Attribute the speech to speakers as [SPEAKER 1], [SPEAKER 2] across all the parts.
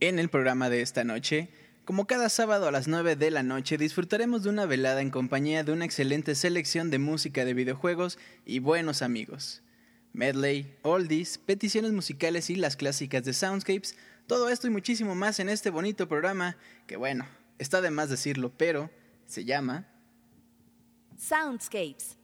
[SPEAKER 1] En el programa de esta noche, como cada sábado a las 9 de la noche, disfrutaremos de una velada en compañía de una excelente selección de música de videojuegos y buenos amigos. Medley, oldies, peticiones musicales y las clásicas de Soundscapes, todo esto y muchísimo más en este bonito programa que bueno, está de más decirlo, pero se llama
[SPEAKER 2] Soundscapes.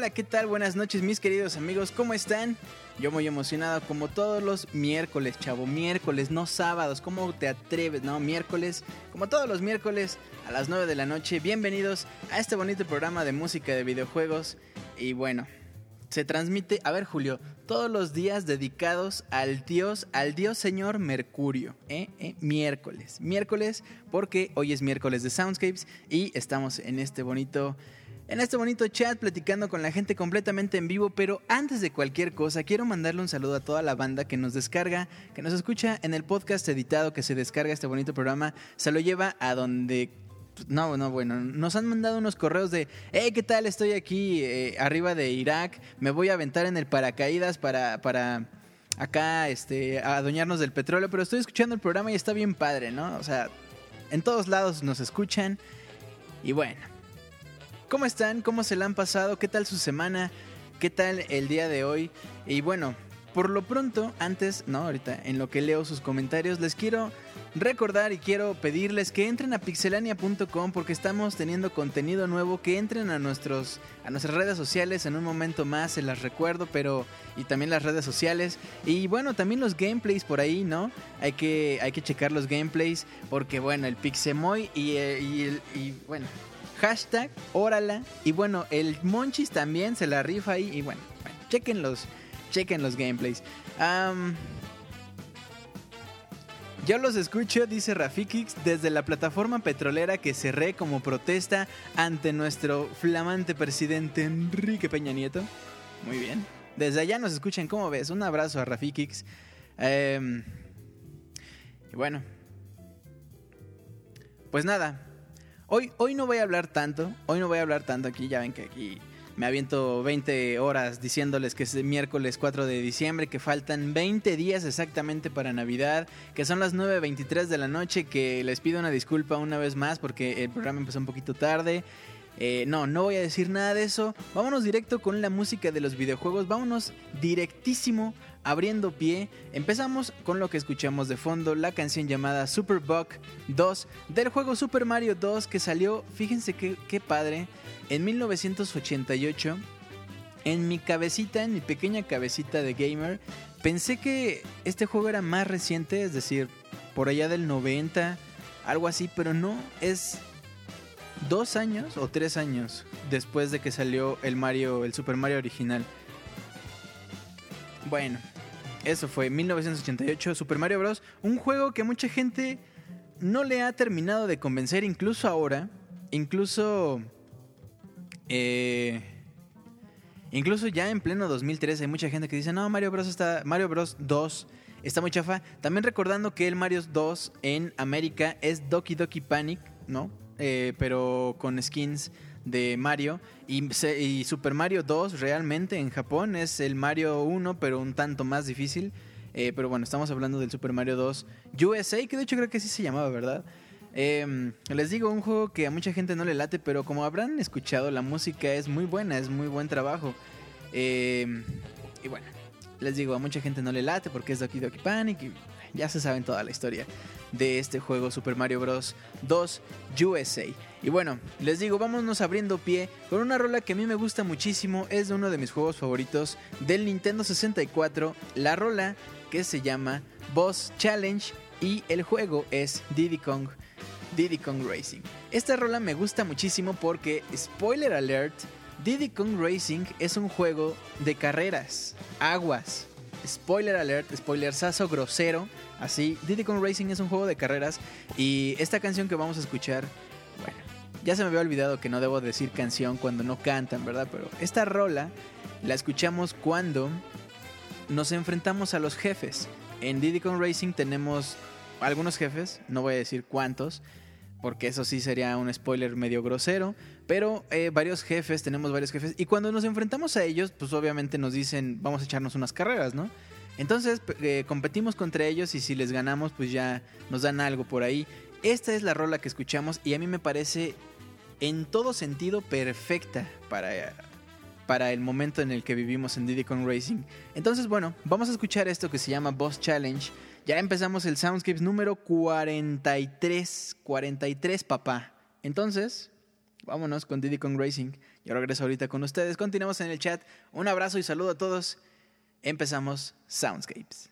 [SPEAKER 1] Hola, ¿qué tal? Buenas noches, mis queridos amigos, ¿cómo están? Yo muy emocionado, como todos los miércoles, chavo, miércoles, no sábados, ¿cómo te atreves? No, miércoles, como todos los miércoles a las 9 de la noche. Bienvenidos a este bonito programa de música de videojuegos. Y bueno, se transmite, a ver Julio, todos los días dedicados al dios, al dios señor Mercurio, ¿eh? ¿Eh? Miércoles, miércoles, porque hoy es miércoles de Soundscapes y estamos en este bonito en este bonito chat platicando con la gente completamente en vivo, pero antes de cualquier cosa quiero mandarle un saludo a toda la banda que nos descarga, que nos escucha en el podcast editado que se descarga este bonito programa, se lo lleva a donde no, no, bueno, nos han mandado unos correos de, hey, ¿qué tal? Estoy aquí eh, arriba de Irak, me voy a aventar en el paracaídas para, para acá, este, adueñarnos del petróleo, pero estoy escuchando el programa y está bien padre, ¿no? O sea, en todos lados nos escuchan y bueno, ¿Cómo están? ¿Cómo se la han pasado? ¿Qué tal su semana? ¿Qué tal el día de hoy? Y bueno, por lo pronto, antes, no, ahorita, en lo que leo sus comentarios, les quiero recordar y quiero pedirles que entren a pixelania.com porque estamos teniendo contenido nuevo, que entren a nuestros a nuestras redes sociales en un momento más, se las recuerdo, pero y también las redes sociales y bueno, también los gameplays por ahí, ¿no? Hay que hay que checar los gameplays porque bueno, el Pixemoy y, eh, y, y bueno, Hashtag, órala. Y bueno, el Monchis también se la rifa ahí. Y bueno, chequen los, chequen los gameplays. yo los escucho, dice Rafikix, desde la plataforma petrolera que cerré como protesta ante nuestro flamante presidente Enrique Peña Nieto. Muy bien. Desde allá nos escuchan, ¿cómo ves? Un abrazo a Rafikix. Em, y bueno. Pues nada, Hoy, hoy no voy a hablar tanto, hoy no voy a hablar tanto aquí, ya ven que aquí me aviento 20 horas diciéndoles que es miércoles 4 de diciembre, que faltan 20 días exactamente para Navidad, que son las 9.23 de la noche, que les pido una disculpa una vez más porque el programa empezó un poquito tarde. Eh, no, no voy a decir nada de eso. Vámonos directo con la música de los videojuegos. Vámonos directísimo abriendo pie, empezamos con lo que escuchamos de fondo, la canción llamada Super Bug 2 del juego Super Mario 2 que salió, fíjense qué padre, en 1988. En mi cabecita, en mi pequeña cabecita de gamer, pensé que este juego era más reciente, es decir, por allá del 90, algo así, pero no, es dos años o tres años después de que salió el Mario, el Super Mario original. Bueno, eso fue 1988 Super Mario Bros. Un juego que mucha gente no le ha terminado de convencer, incluso ahora. Incluso... Eh, incluso ya en pleno 2013 hay mucha gente que dice, no, Mario Bros. está... Mario Bros. 2 está muy chafa. También recordando que el Mario 2 en América es Doki Doki Panic, ¿no? Eh, pero con skins de Mario. Y, Super Mario 2 realmente en Japón es el Mario 1, pero un tanto más difícil. Eh, pero bueno, estamos hablando del Super Mario 2 USA, que de hecho creo que así se llamaba, ¿verdad? Em, les digo, un juego que a mucha gente no le late, pero como habrán escuchado, la música es muy buena, es muy buen trabajo. Em, y bueno, les digo, a mucha gente no le late porque es Doki Doki Panic y ya se saben toda la historia de este juego Super Mario Bros. 2 USA. Y bueno, les digo, vámonos abriendo pie con una rola que a mí me gusta muchísimo, es de uno de mis juegos favoritos del Nintendo 64, la rola que se llama Boss Challenge y el juego es Diddy Kong, Diddy Kong Racing. Esta rola me gusta muchísimo porque, spoiler alert, Diddy Kong Racing es un juego de carreras, aguas. Spoiler alert, spoiler sazo grosero Así, Diddy Kong Racing es un juego de carreras y esta canción que vamos a escuchar, bueno, ya se me había olvidado que no debo decir canción cuando no cantan, ¿verdad? Pero esta rola la escuchamos cuando nos enfrentamos a los jefes. En Diddy Kong Racing tenemos algunos jefes, no voy a decir cuántos, porque eso sí sería un spoiler medio grosero, pero eh, varios jefes, tenemos varios jefes, y cuando nos enfrentamos a ellos, pues obviamente nos dicen, vamos a echarnos unas carreras, ¿no? Entonces eh, competimos contra ellos y si les ganamos pues ya nos dan algo por ahí. Esta es la rola que escuchamos y a mí me parece en todo sentido perfecta para, para el momento en el que vivimos en Diddy Racing. Entonces bueno, vamos a escuchar esto que se llama Boss Challenge. Ya empezamos el Soundscapes número 43. 43 papá. Entonces, vámonos con Diddy Kong Racing. Yo regreso ahorita con ustedes. Continuamos en el chat. Un abrazo y saludo a todos. Empezamos Soundscapes.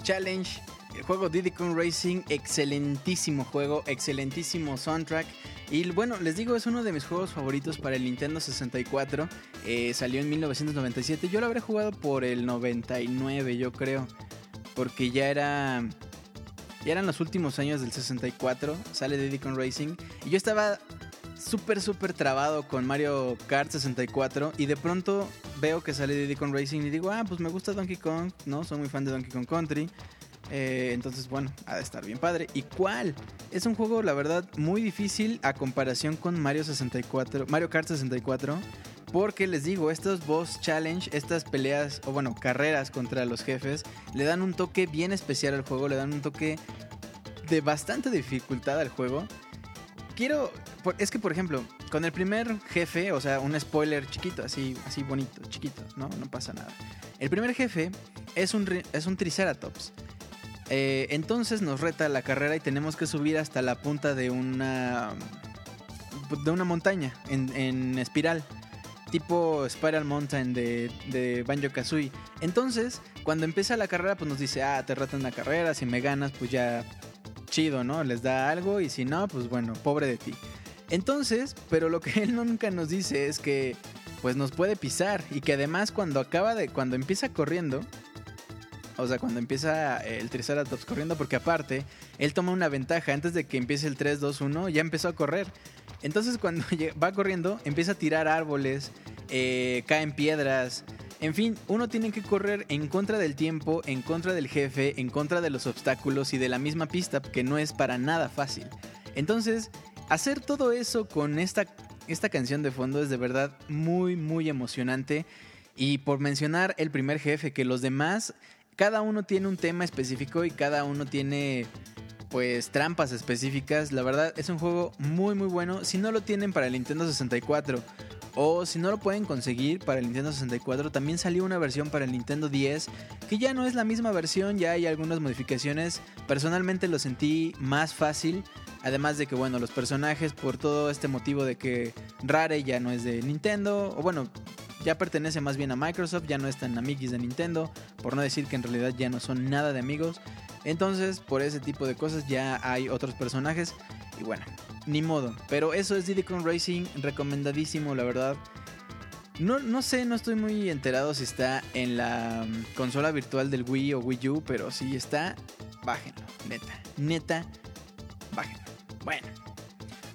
[SPEAKER 1] Challenge, el juego Diddy Kong Racing, excelentísimo juego, excelentísimo soundtrack. Y bueno, les digo, es uno de mis juegos favoritos para el Nintendo 64. Eh, salió en 1997. Yo lo habré jugado por el 99, yo creo. Porque ya era. Ya eran los últimos años del 64. Sale Diddy Kong Racing. Y yo estaba súper, súper trabado con Mario Kart 64. Y de pronto veo que sale Diddy Kong Racing y digo, ah, pues me gusta Donkey Kong, ¿no? Soy muy fan de Donkey Kong Country. Eh, entonces, bueno, ha de estar bien padre. ¿Y cuál? Es un juego, la verdad, muy difícil a comparación con Mario 64, Mario Kart 64. Porque les digo, estos boss challenge, estas peleas, o bueno, carreras contra los jefes, le dan un toque bien especial al juego, le dan un toque de bastante dificultad al juego. Quiero, es que por ejemplo, con el primer jefe, o sea, un spoiler chiquito, así, así bonito, chiquito, ¿no? No pasa nada. El primer jefe es un, es un Triceratops. Eh, entonces nos reta la carrera y tenemos que subir hasta la punta de una, de una montaña en, en espiral tipo Spiral Mountain de, de Banjo Kazooie. Entonces, cuando empieza la carrera, pues nos dice, ah, te ratan una carrera, si me ganas, pues ya chido, ¿no? Les da algo y si no, pues bueno, pobre de ti. Entonces, pero lo que él nunca nos dice es que pues nos puede pisar y que además cuando acaba de cuando empieza corriendo, o sea, cuando empieza el Triceratops corriendo porque aparte él toma una ventaja antes de que empiece el 3 2 1, ya empezó a correr. Entonces cuando va corriendo empieza a tirar árboles, eh, caen piedras, En fin, uno tiene que correr en contra del tiempo, en contra del jefe, en contra de los obstáculos y de la misma pista, que no es para nada fácil. Entonces, hacer todo eso con esta, esta canción de fondo es de verdad muy, muy emocionante. Y por mencionar el primer jefe, que los demás, cada uno tiene un tema específico y cada uno tiene pues trampas específicas. La verdad es un juego muy muy bueno. Si no lo tienen para el Nintendo 64 o si no lo pueden conseguir para el Nintendo 64, también salió una versión para el Nintendo 10 que ya no es la misma versión, ya hay algunas modificaciones. Personalmente lo sentí más fácil. Además de que, bueno, los personajes, por todo este motivo de que Rare ya no es de Nintendo, o bueno, ya pertenece más bien a Microsoft, ya no están amiguis de Nintendo, por no decir que en realidad ya no son nada de amigos. Entonces, por ese tipo de cosas ya hay otros personajes. Y bueno, ni modo. Pero eso es Diddy Kong Racing, recomendadísimo, la verdad. No, no sé, no estoy muy enterado si está en la mm, consola virtual del Wii o Wii U, pero si está, bájenlo, neta, neta, bájenlo. Bueno,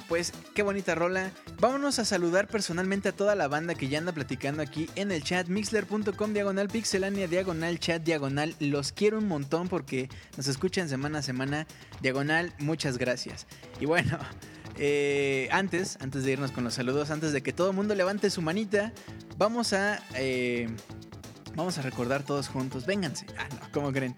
[SPEAKER 1] pues qué bonita rola. Vámonos a saludar personalmente a toda la banda que ya anda platicando aquí en el chat. Mixler.com diagonal pixelania diagonal chat diagonal. Los quiero un montón porque nos escuchan semana a semana. Diagonal, muchas gracias. Y bueno, eh, antes, antes de irnos con los saludos, antes de que todo el mundo levante su manita, vamos a... Eh, vamos a recordar todos juntos. Vénganse. Ah, no, ¿cómo creen?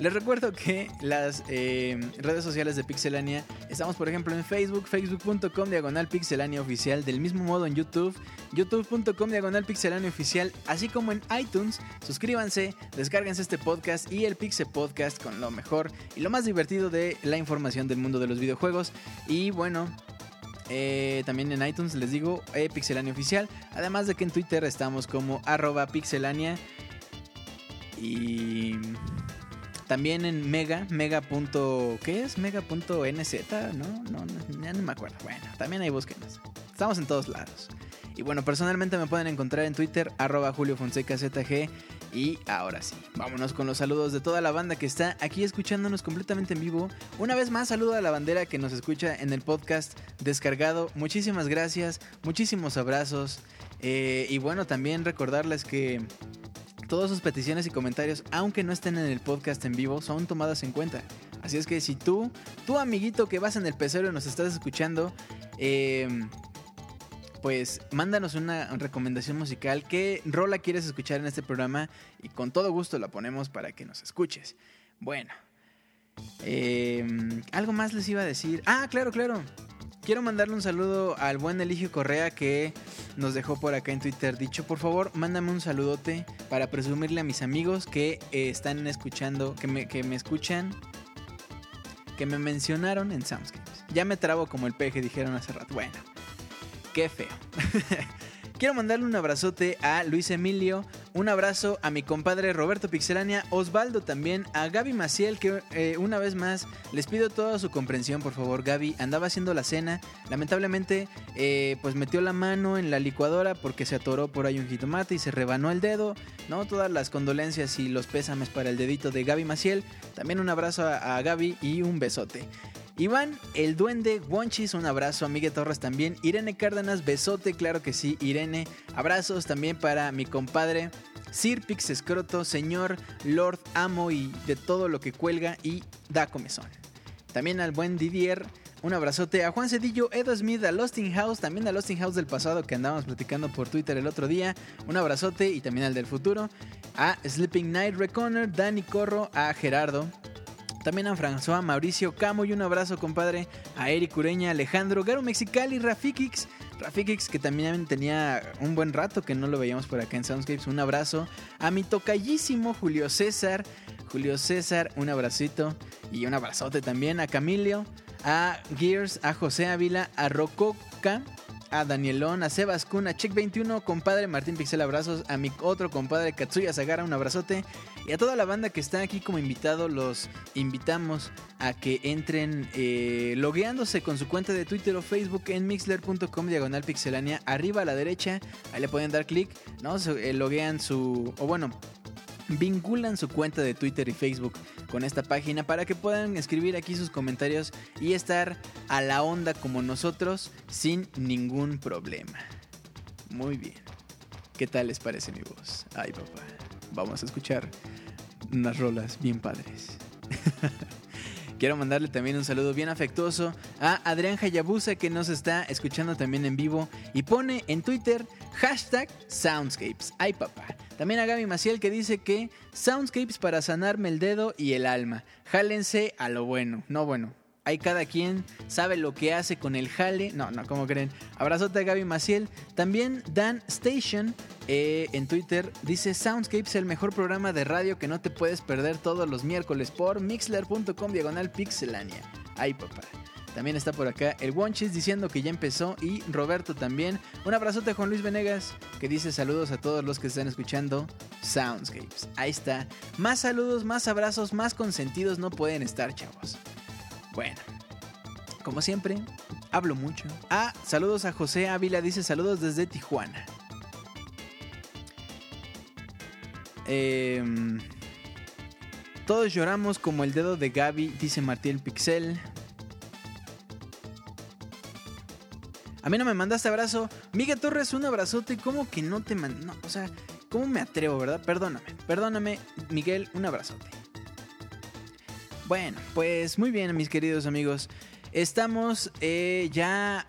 [SPEAKER 1] Les recuerdo que las eh, redes sociales de Pixelania estamos, por ejemplo, en Facebook, facebook.com diagonal pixelania oficial, del mismo modo en YouTube, youtube.com diagonal pixelania oficial, así como en iTunes. Suscríbanse, descárguense este podcast y el Pixel Podcast con lo mejor y lo más divertido de la información del mundo de los videojuegos. Y bueno, eh, también en iTunes les digo eh, Pixelania Oficial. Además de que en Twitter estamos como arroba pixelania. Y también en Mega, Mega. ¿Qué es? Mega.nz, ¿no? No, no, ya no me acuerdo. Bueno, también ahí búsquenos. Estamos en todos lados. Y bueno, personalmente me pueden encontrar en Twitter, arroba Julio Fonseca ZG. Y ahora sí, vámonos con los saludos de toda la banda que está aquí escuchándonos completamente en vivo. Una vez más, saludo a la bandera que nos escucha en el podcast descargado. Muchísimas gracias, muchísimos abrazos. Eh, y bueno, también recordarles que Todas sus peticiones y comentarios, aunque no estén en el podcast en vivo, son tomadas en cuenta. Así es que si tú, tu amiguito que vas en el pecero y nos estás escuchando, em, pues mándanos una recomendación musical. ¿Qué rola quieres escuchar en este programa? Y con todo gusto la ponemos para que nos escuches. Bueno, em, algo más les iba a decir. Ah, claro, claro. Quiero mandarle un saludo al buen Eligio Correa que nos dejó por acá en Twitter. Dicho, por favor, mándame un saludote para presumirle a mis amigos que eh, están escuchando, que me, que me escuchan, que me mencionaron en Soundscapes. Ya me trabo como el peje, dijeron hace rato. Bueno, qué feo. Quiero mandarle un abrazote a Luis Emilio, un abrazo a mi compadre Roberto Pixelania, Osvaldo también, a Gaby Maciel, que eh, una vez más les pido toda su comprensión, por favor. Gaby andaba haciendo la cena, lamentablemente, eh, pues metió la mano en la licuadora porque se atoró por ahí un jitomate y se rebanó el dedo. ¿no? Todas las condolencias y los pésames para el dedito de Gaby Maciel. También un abrazo a, a Gaby y un besote. Iván, el duende, Wonchis, un abrazo, Miguel Torres también, Irene Cárdenas, besote, claro que sí, Irene, abrazos también para mi compadre, Sir Pix Escroto, señor, Lord, amo y de todo lo que cuelga y da comezón. También al buen Didier, un abrazote a Juan Cedillo, Edo Smith, a Losting House, también a Losting House del pasado que andábamos platicando por Twitter el otro día. Un abrazote y también al del futuro. A Sleeping Night Reconner, Dani Corro, a Gerardo, también a François, Mauricio Camo y un abrazo, compadre, a Eric Ureña, Alejandro, Garo Mexicali, Rafikix. Rafikix, que también tenía un buen rato que no lo veíamos por acá en Soundscapes. Un abrazo. A mi tocallísimo Julio César. Julio César, un abracito y un abrazote también. A Camilio, a Gears, a José Ávila, a Rococa a Danielón, a Sebas Kun, a Check21, compadre Martín Pixel, abrazos, a mi otro compadre Katsuya Sagara, un abrazote, y a toda la banda que está aquí como invitado, los invitamos a que entren eh, logueándose con su cuenta de Twitter o Facebook en mixler.com diagonal pixelania, arriba a la derecha, ahí le pueden dar clic, ¿no? Se, eh, loguean su, o bueno, vinculan su cuenta de Twitter y Facebook con esta página para que puedan escribir aquí sus comentarios y estar a la onda como nosotros sin ningún problema. Muy bien. ¿Qué tal les parece mi voz? Ay, papá. Vamos a escuchar unas rolas bien padres. Quiero mandarle también un saludo bien afectuoso a Adrián Hayabusa que nos está escuchando también en vivo y pone en Twitter hashtag Soundscapes. Ay papá. También a Gaby Maciel que dice que Soundscapes para sanarme el dedo y el alma. Jálense a lo bueno. No bueno, Ahí cada quien sabe lo que hace con el jale. No, no, como creen? Abrazote a Gaby Maciel. También Dan Station eh, en Twitter dice Soundscape es el mejor programa de radio que no te puedes perder todos los miércoles por mixler.com diagonal pixelania. Ay, papá. También está por acá el Wonchis diciendo que ya empezó y Roberto también. Un abrazote a Juan Luis Venegas que dice saludos a todos los que están escuchando Soundscapes. Ahí está. Más saludos, más abrazos, más consentidos no pueden estar, chavos. Bueno, como siempre, hablo mucho. Ah, saludos a José Ávila, dice saludos desde Tijuana. Em, todos lloramos como el dedo de Gaby, dice Martín Pixel. A mí no me mandaste abrazo. Miguel Torres, un abrazote. ¿Cómo que no te mandó? O sea, ¿cómo me atrevo, verdad? Perdóname, perdóname, Miguel, un abrazote. Bueno, pues muy bien, mis queridos amigos. Estamos eh, ya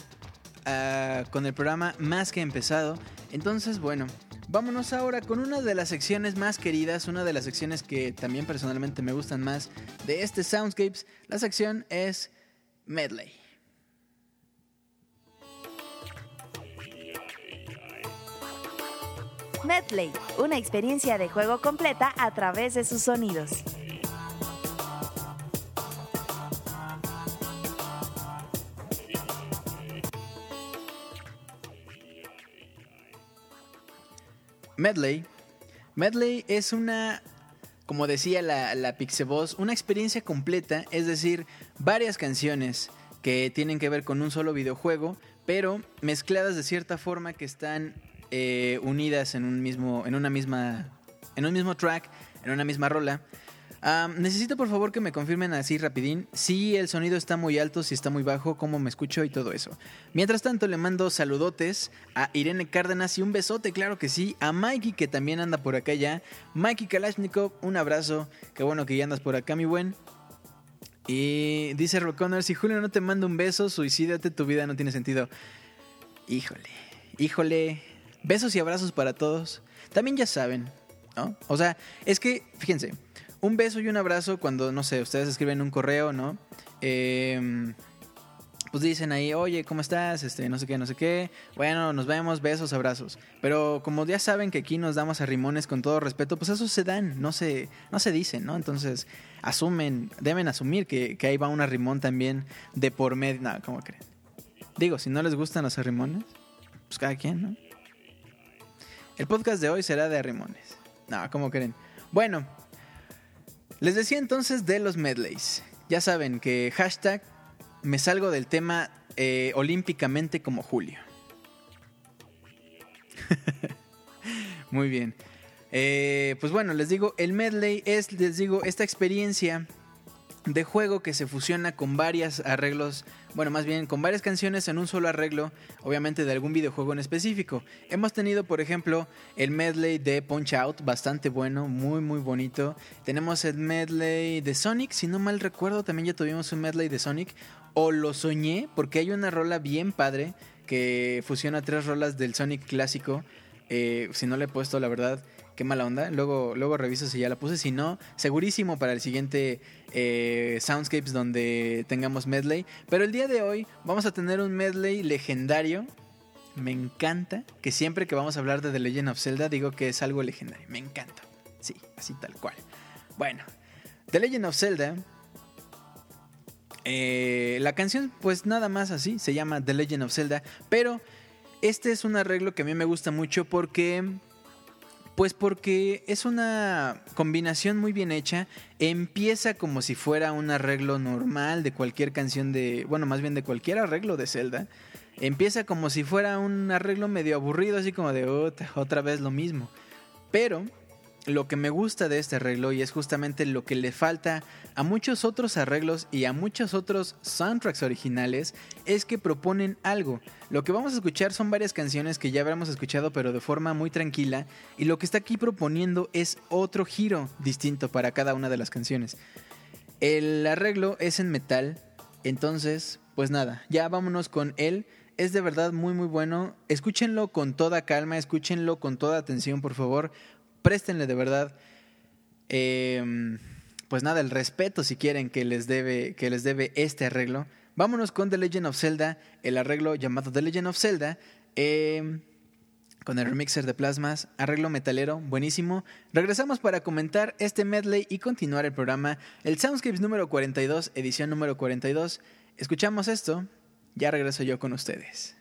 [SPEAKER 1] ah, con el programa más que empezado. Entonces, bueno, vámonos ahora con una de las secciones más queridas, una de las secciones que también personalmente me gustan más de este Soundscapes. La sección es Medley.
[SPEAKER 2] Medley, una experiencia de juego completa a través de sus sonidos.
[SPEAKER 1] Medley. Medley es una, como decía la, la Pixeboss, una experiencia completa, es decir, varias canciones que tienen que ver con un solo videojuego, pero mezcladas de cierta forma que están eh, unidas en un mismo, en una misma, en un mismo track, en una misma rola necesito por favor que me confirmen así rapidín si el sonido está muy alto, si está muy bajo, cómo me escucho y todo eso. Mientras tanto le mando saludotes a Irene Cárdenas y un besote, claro que sí, a Mikey que también anda por acá ya. Mikey Kalashnikov, un abrazo, qué bueno que ya andas por acá mi buen. Y dice Roconner, si Julio no te manda un beso, suicídate, tu vida no tiene sentido. Híjole, híjole. Besos y abrazos para todos. También ya saben, ¿no? O sea, es que, fíjense, un beso y un abrazo cuando, no sé, ustedes escriben un correo, ¿no? Em, pues dicen ahí, oye, ¿cómo estás? Este, no sé qué, no sé qué. Bueno, nos vemos, besos, abrazos. Pero como ya saben que aquí nos damos a rimones con todo respeto, pues eso se dan, no se, no se dicen, ¿no? Entonces, asumen, deben asumir que, ahí va un arrimón también de por medio. No, ¿cómo creen? Digo, si no les gustan los arrimones, pues cada quien, ¿no? El podcast de hoy será de arrimones. No, ¿cómo creen? Bueno, les decía entonces de los medleys. Ya saben que hashtag me salgo del tema eh, olímpicamente como Julio. Muy bien. Eh, pues bueno, les digo, el medley es, les digo, esta experiencia de juego que se fusiona con varios arreglos, bueno, más bien con varias canciones en un solo arreglo, obviamente de algún videojuego en específico. Hemos tenido, por ejemplo, el medley de Punch Out, bastante bueno, muy muy bonito. Tenemos el medley de Sonic, si no mal recuerdo, también ya tuvimos un medley de Sonic, o lo soñé, porque hay una rola bien padre que fusiona tres rolas del Sonic clásico. Eh, si no le he puesto, la verdad, qué mala onda. Luego, luego reviso si ya la puse. Si no, segurísimo para el siguiente eh, Soundscapes donde tengamos medley. Pero el día de hoy vamos a tener un medley legendario. Me encanta que siempre que vamos a hablar de The Legend of Zelda digo que es algo legendario. Me encanta. Sí, así tal cual. Bueno, The Legend of Zelda. Eh, la canción, pues nada más así, se llama The Legend of Zelda. Pero este es un arreglo que a mí me gusta mucho porque pues porque es una combinación muy bien hecha. Empieza como si fuera un arreglo normal de cualquier canción de. Bueno, más bien de cualquier arreglo de Zelda. Empieza como si fuera un arreglo medio aburrido, así como de otra, vez lo mismo. Pero lo que me gusta de este arreglo y es justamente lo que le falta a muchos otros arreglos y a muchos otros soundtracks originales es que proponen algo. Lo que vamos a escuchar son varias canciones que ya habremos escuchado pero de forma muy tranquila y lo que está aquí proponiendo es otro giro distinto para cada una de las canciones. El arreglo es en metal, entonces pues nada, ya vámonos con él. Es de verdad muy muy bueno. Escúchenlo con toda calma, escúchenlo con toda atención, por favor préstenle de verdad, em, pues nada, el respeto si quieren que les debe, que les debe este arreglo. Vámonos con The Legend of Zelda, el arreglo llamado The Legend of Zelda. Em, con el remixer de plasmas, arreglo metalero, buenísimo. Regresamos para comentar este medley y continuar el programa, el Soundscapes número 42, edición número 42. Escuchamos esto, ya regreso yo con ustedes.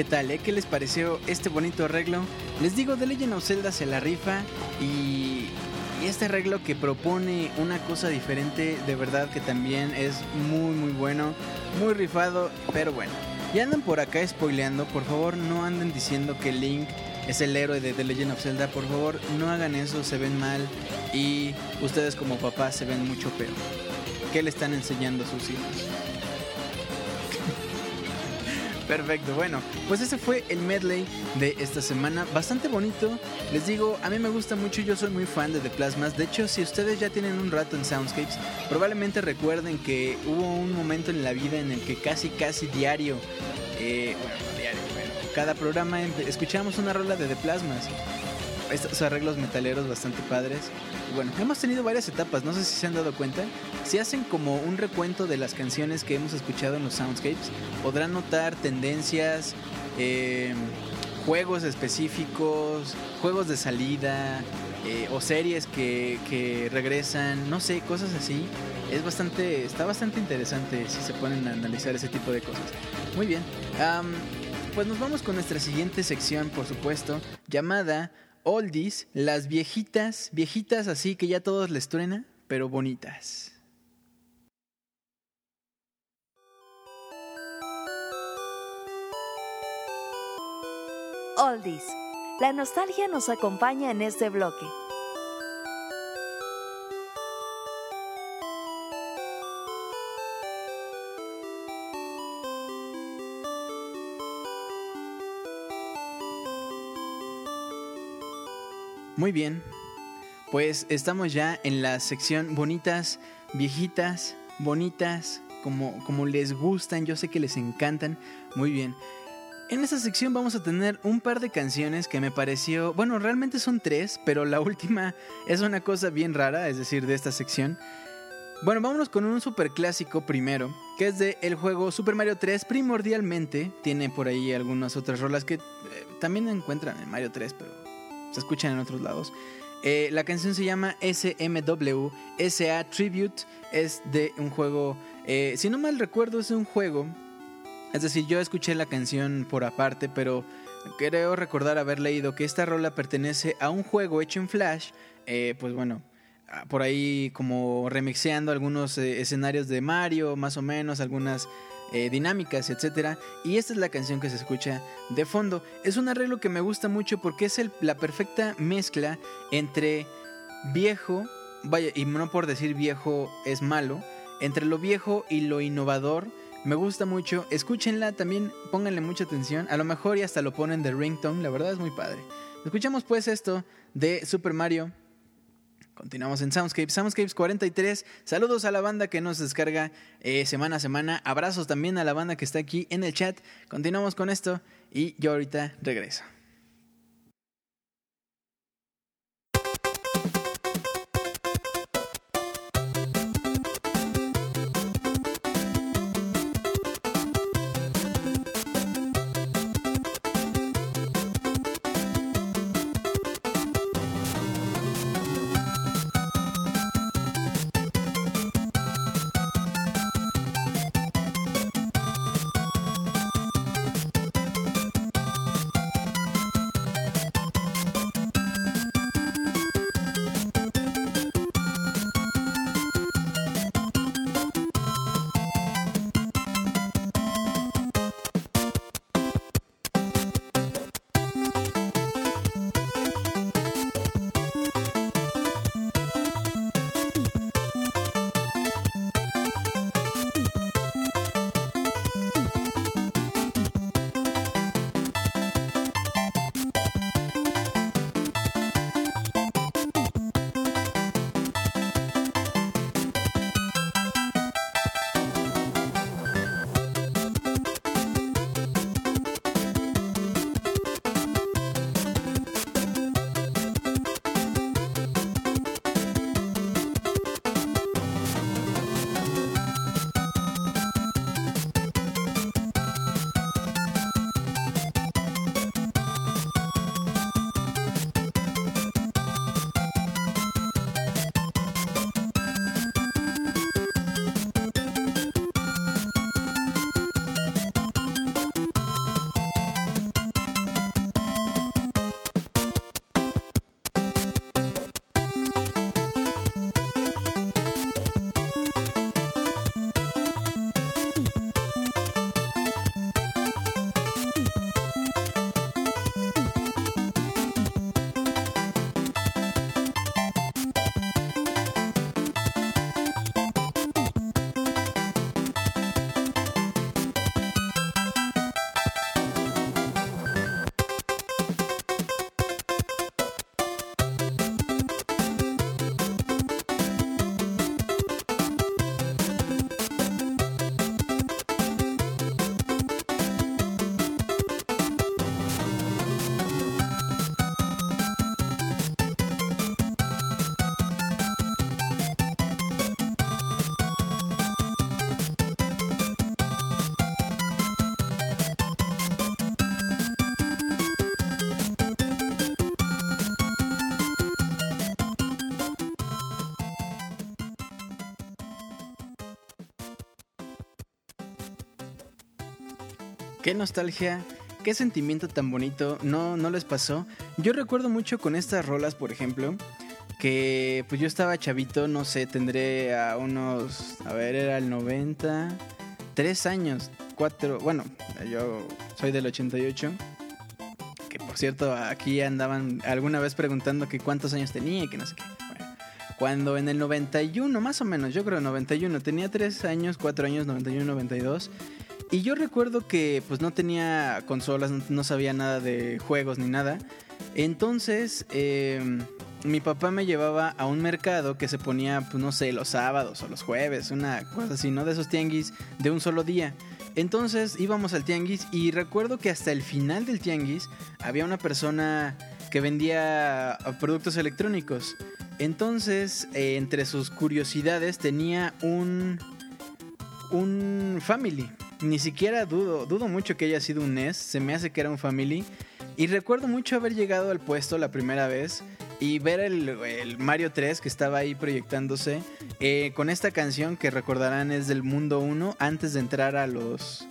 [SPEAKER 1] ¿Qué tal, eh? ¿Qué les pareció este bonito arreglo? Les digo, The Legend of Zelda se la rifa y, y este arreglo que propone una cosa diferente, de verdad que también es muy muy bueno, muy rifado, pero bueno. Ya andan por acá spoileando, por favor no anden diciendo que Link es el héroe de The Legend of Zelda, por favor no hagan eso, se ven mal y ustedes como papás se ven mucho peor. ¿Qué le están enseñando a sus hijos? Perfecto, bueno, pues ese fue el medley de esta semana, bastante bonito. Les digo, a mí me gusta mucho, yo soy muy fan de The Plasmas. De hecho, si ustedes ya tienen un rato en Soundscapes, probablemente recuerden que hubo un momento en la vida en el que casi, casi diario, eh, bueno, no diario, pero cada programa escuchamos una rola de The Plasmas estos arreglos metaleros bastante padres. bueno, hemos tenido varias etapas, no sé si se han dado cuenta. Si hacen como un recuento de las canciones que hemos escuchado en los soundscapes, podrán notar tendencias, eh, juegos específicos, juegos de salida eh, o series que, regresan, no sé, cosas así. Es bastante, está bastante interesante si se ponen a analizar ese tipo de cosas. Muy bien. pues nos vamos con nuestra siguiente sección, por supuesto, llamada oldies, las viejitas, viejitas así que ya todos les truena, pero bonitas.
[SPEAKER 2] Oldies. La nostalgia nos acompaña en este bloque.
[SPEAKER 1] Muy bien, pues estamos ya en la sección bonitas, viejitas, bonitas, como, como les gustan, yo sé que les encantan. Muy bien. En esta sección vamos a tener un par de canciones que me pareció, bueno, realmente son tres, pero la última es una cosa bien rara, es decir, de esta sección. Bueno, vámonos con un super clásico primero, que es de el juego Super Mario 3 primordialmente. Tiene por ahí algunas otras rolas que eh, también encuentran en Mario 3, pero se escuchan en otros lados. Eh, la canción se llama SMW, SA Tribute, es de un juego, eh, si no mal recuerdo es un juego, es decir, yo escuché la canción por aparte, pero creo recordar haber leído que esta rola pertenece a un juego hecho en Flash, eh, pues bueno, por ahí como remixeando algunos escenarios de Mario, más o menos, algunas eh, dinámicas, etc. Y esta es la canción que se escucha de fondo. Es un arreglo que me gusta mucho porque es la perfecta mezcla entre viejo, vaya, y no por decir viejo es malo, entre lo viejo y lo innovador. Me gusta mucho, escúchenla también, pónganle mucha atención, a lo mejor y hasta lo ponen de ringtone, la verdad es muy padre. Escuchamos pues esto de Super Mario Continuamos en Soundscapes, Soundscapes 43. Saludos a la banda que nos descarga eh, semana a semana. Abrazos también a la banda que está aquí en el chat. Continuamos con esto y yo ahorita regreso. Qué nostalgia, qué sentimiento tan bonito, no, no les pasó. Yo recuerdo mucho con estas rolas, por ejemplo, que pues yo estaba chavito, no sé, tendré a unos, a ver, era el 90, tres años, cuatro, bueno, yo soy del 88. Que por cierto, aquí andaban alguna vez preguntando que cuántos años tenía y que no sé qué. Cuando en el 91, más o menos, yo creo 91, tenía tres años, cuatro años, 91, 92. Y yo recuerdo que pues no tenía consolas, no, sabía nada de juegos ni nada. Entonces, em, mi papá me llevaba a un mercado que se ponía, pues no sé, los sábados o los jueves, una cosa así, ¿no? De esos tianguis de un solo día. Entonces íbamos al tianguis y recuerdo que hasta el final del tianguis había una persona que vendía productos electrónicos. Entonces, eh, entre sus curiosidades tenía un un Family. Ni siquiera dudo, dudo mucho que haya sido un NES, se me hace que era un Family. Y recuerdo mucho haber llegado al puesto la primera vez y ver el, Mario 3 que estaba ahí proyectándose eh, con esta canción que recordarán es del Mundo 1 antes de entrar a los...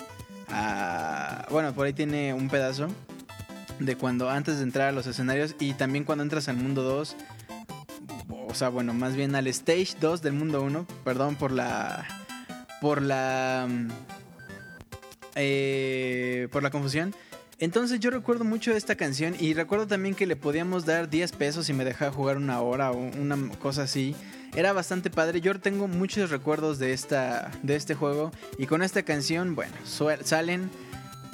[SPEAKER 1] bueno, por ahí tiene un pedazo de cuando antes de entrar a los escenarios y también cuando entras al Mundo 2. O sea, bueno, más bien al Stage 2 del Mundo 1. Perdón por la por la... Eh, por la confusión. Entonces yo recuerdo mucho esta canción y recuerdo también que le podíamos dar 10 pesos y me dejaba jugar una hora o una cosa así. Era bastante padre. Yo tengo muchos recuerdos de, esta, de este juego y con esta canción, bueno, salen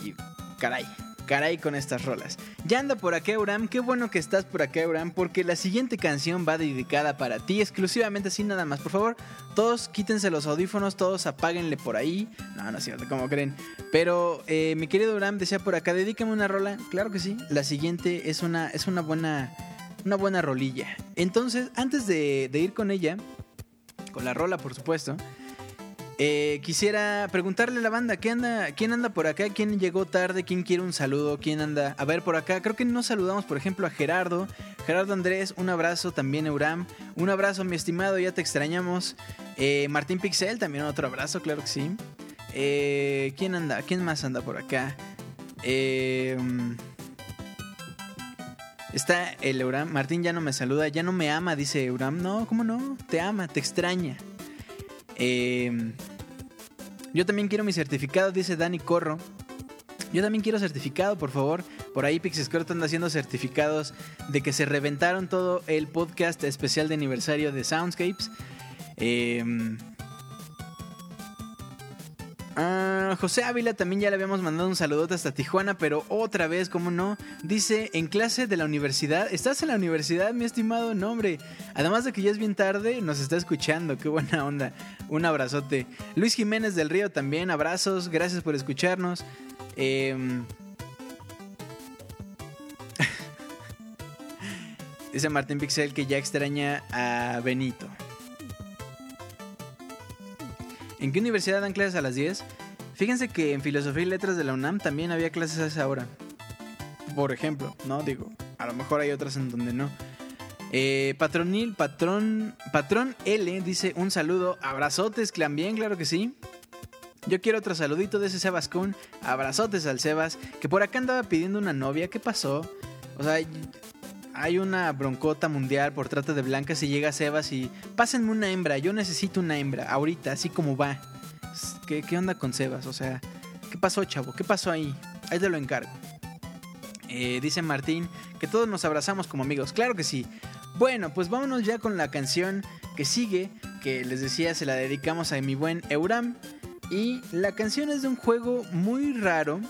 [SPEAKER 1] y caray, caray con estas rolas. Ya anda por acá, Uram. Qué bueno que estás por acá, Uram, porque la siguiente canción va dedicada para ti, exclusivamente así nada más. Por favor, todos quítense los audífonos, todos apáguenle por ahí. No, no es cierto, como creen. Pero eh, mi querido Uram decía por acá, dedícame una rola. Claro que sí. La siguiente es una, es una buena, una buena rolilla. Entonces, antes de ir con ella, con la rola, por supuesto. Eh, quisiera preguntarle a la banda, ¿qué anda, ¿quién anda por acá? ¿Quién llegó tarde? ¿Quién quiere un saludo? ¿Quién anda? A ver, por acá, creo que nos saludamos, por ejemplo, a Gerardo. Gerardo Andrés, un abrazo también, Euram. Un abrazo, mi estimado, ya te extrañamos. Eh, Martín Pixel, también otro abrazo, claro que sí. Eh, ¿Quién anda? ¿Quién más anda por acá? está el Euram. Martín ya no me saluda, ya no me ama, dice Euram. No, ¿cómo no? Te ama, te extraña. Eh, yo también quiero mi certificado, dice Dani Corro. Yo también quiero certificado, por favor. Por ahí Pixescroto anda haciendo certificados de que se reventaron todo el podcast especial de aniversario de Soundscapes. Eh, Ah, José Ávila también ya le habíamos mandado un saludote hasta Tijuana, pero otra vez, ¿cómo no? Dice, en clase de la universidad. ¿Estás en la universidad, mi estimado? No, hombre. Además de que ya es bien tarde, nos está escuchando. Qué buena onda. Un abrazote. Luis Jiménez del Río también, abrazos. Gracias por escucharnos. Em, dice Martín Pixel que ya extraña a Benito. ¿En qué universidad dan clases a las 10? Fíjense que en Filosofía y Letras de la UNAM también había clases a esa hora. Por ejemplo, ¿no? Digo, a lo mejor hay otras en donde no. Eh, Patronil, patrón, patrón L dice un saludo, abrazotes, clan bien, claro que sí. Yo quiero otro saludito de ese Sebas Kun, abrazotes al Sebas, que por acá andaba pidiendo una novia, ¿qué pasó? O sea, hay una broncota mundial por trata de blancas y llega Sebas y pásenme una hembra, yo necesito una hembra, ahorita, así como va. ¿Qué, qué onda con Sebas? O sea, ¿qué pasó, chavo? ¿Qué pasó ahí? Ahí te lo encargo. Eh, dice Martín que todos nos abrazamos como amigos. Claro que sí. Bueno, pues vámonos ya con la canción que sigue, que les decía se la dedicamos a mi buen Euram. Y la canción es de un juego muy raro,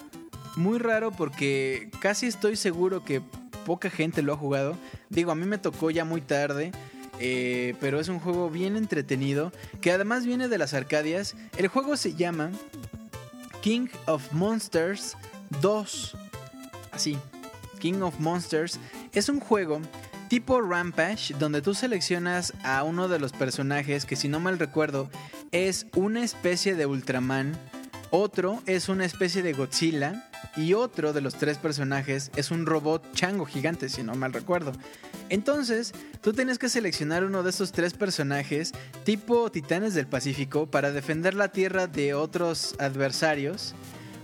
[SPEAKER 1] muy raro porque casi estoy seguro que poca gente lo ha jugado. Digo, a mí me tocó ya muy tarde. Eh, pero es un juego bien entretenido que además viene de las Arcadias. El juego se llama King of Monsters 2. Así, King of Monsters es un juego tipo Rampage donde tú seleccionas a uno de los personajes que si no mal recuerdo es una especie de Ultraman, otro es una especie de Godzilla y otro de los tres personajes es un robot chango gigante, si no mal recuerdo. Entonces, tú tienes que seleccionar uno de estos tres personajes, tipo Titanes del Pacífico, para defender la Tierra de otros adversarios.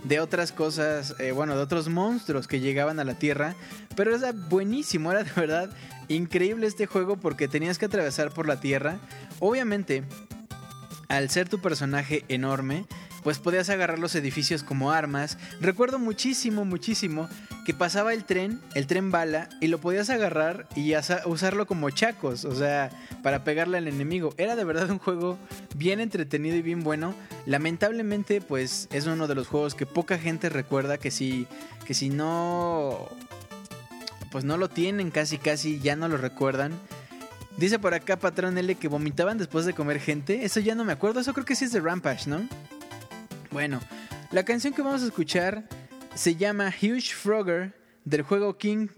[SPEAKER 1] de otras cosas, eh, bueno, de otros monstruos que llegaban a la Tierra. Pero era buenísimo, era de verdad increíble este juego porque tenías que atravesar por la Tierra. Obviamente, al ser tu personaje enorme, pues podías agarrar los edificios como armas. Recuerdo muchísimo, muchísimo que pasaba el tren, el tren bala, y lo podías agarrar y usarlo como chacos, o sea, para pegarle al enemigo. Era de verdad un juego bien entretenido y bien bueno. Lamentablemente, pues es uno de los juegos que poca gente recuerda que si, que si no, pues no lo tienen casi, casi, ya no lo recuerdan. Dice por acá Patrón L que vomitaban después de comer gente. Eso ya no me acuerdo. Eso creo que sí es de Rampage, ¿no? Bueno, la canción que vamos a escuchar se llama Huge Frogger del juego King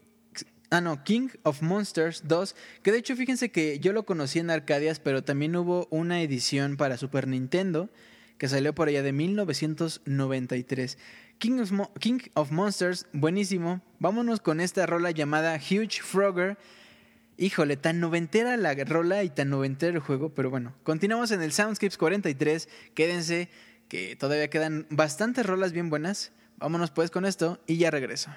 [SPEAKER 1] Ah, no, King of Monsters 2, que de hecho fíjense que yo lo conocí en Arcadias, pero también hubo una edición para Super Nintendo que salió por allá de 1993. King of, King of Monsters, buenísimo. Vámonos con esta rola llamada Huge Frogger. Híjole, tan noventera la rola y tan noventera el juego, pero bueno, continuamos en el Soundscapes 43. Quédense, que todavía quedan bastantes rolas bien buenas. Vámonos pues con esto y ya regreso.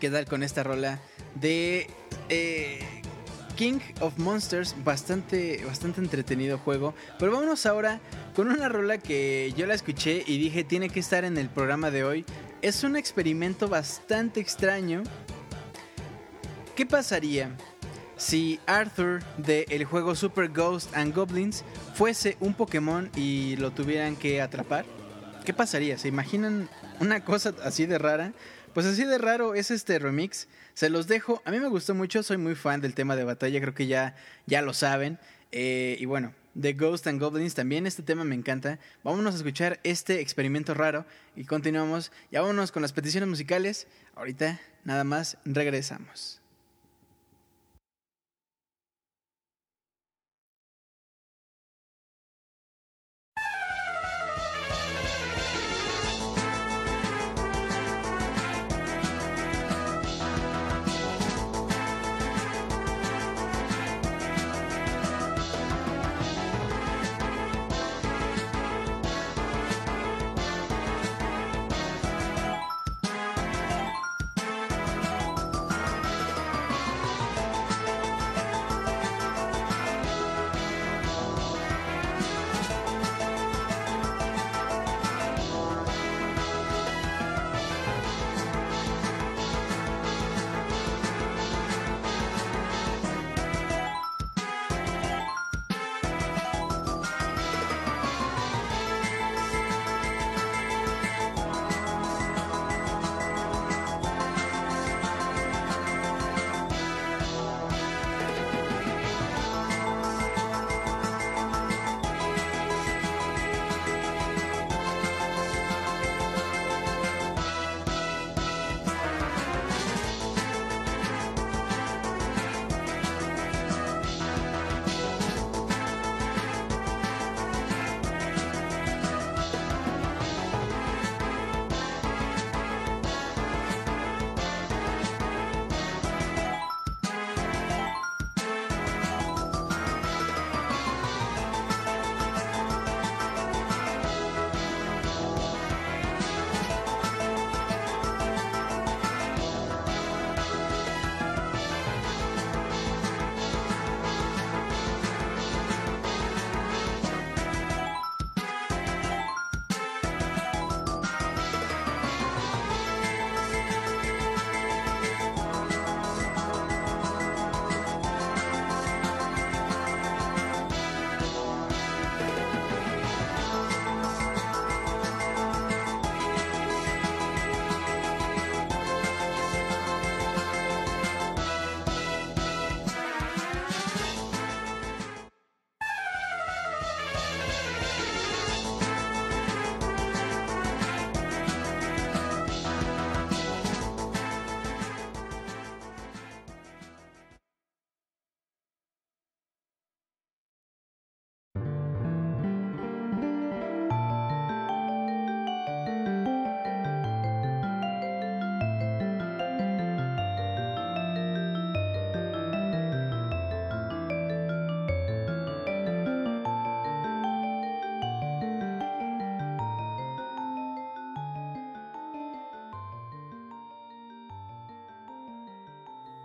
[SPEAKER 1] ¿Qué tal con esta rola de eh, King of Monsters? Bastante, bastante entretenido juego. Pero vámonos ahora con una rola que yo la escuché y dije tiene que estar en el programa de hoy. Es un experimento bastante extraño. ¿Qué pasaría si Arthur de el juego Super Ghost and Goblins fuese un Pokémon y lo tuvieran que atrapar, ¿qué pasaría? ¿Se imaginan una cosa así de rara? Pues así de raro es este remix. Se los dejo. A mí me gustó mucho. Soy muy fan del tema de batalla. Creo que ya, ya lo saben. Eh, y bueno, de Ghost and Goblins también este tema me encanta. Vámonos a escuchar este experimento raro y continuamos. Ya vámonos con las peticiones musicales. Ahorita nada más regresamos.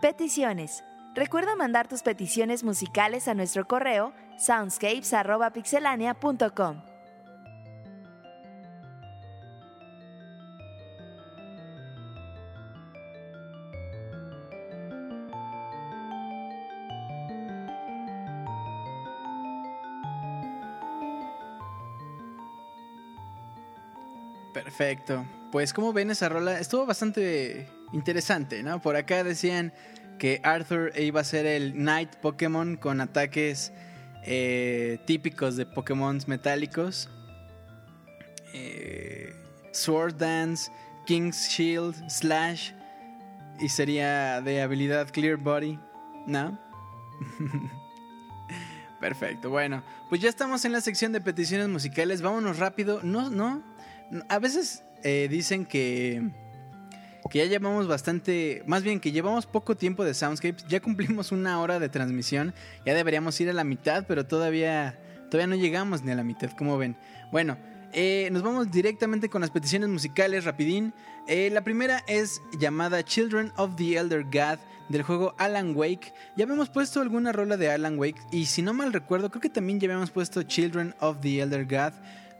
[SPEAKER 2] Peticiones. Recuerda mandar tus peticiones musicales a nuestro correo soundscapes.pixelania.com.
[SPEAKER 1] Perfecto. Pues como ven esa rola, estuvo bastante interesante, ¿no? Por acá decían que Arthur iba a ser el Knight Pokémon con ataques eh, típicos de Pokémon metálicos. Eh, Sword Dance, King's Shield, Slash. Y sería de habilidad Clear Body, ¿no? Perfecto, bueno, pues ya estamos en la sección de peticiones musicales. Vámonos rápido. No, no. A veces eh, dicen que que ya llevamos bastante, más bien que llevamos poco tiempo de Soundscapes, ya cumplimos una hora de transmisión, ya deberíamos ir a la mitad, pero todavía, todavía no llegamos ni a la mitad, como ven. Bueno, eh, nos vamos directamente con las peticiones musicales, rapidín. Eh, la primera es llamada Children of the Elder God del juego Alan Wake. Ya habíamos puesto alguna rola de Alan Wake y si no mal recuerdo, creo que también ya habíamos puesto Children of the Elder God,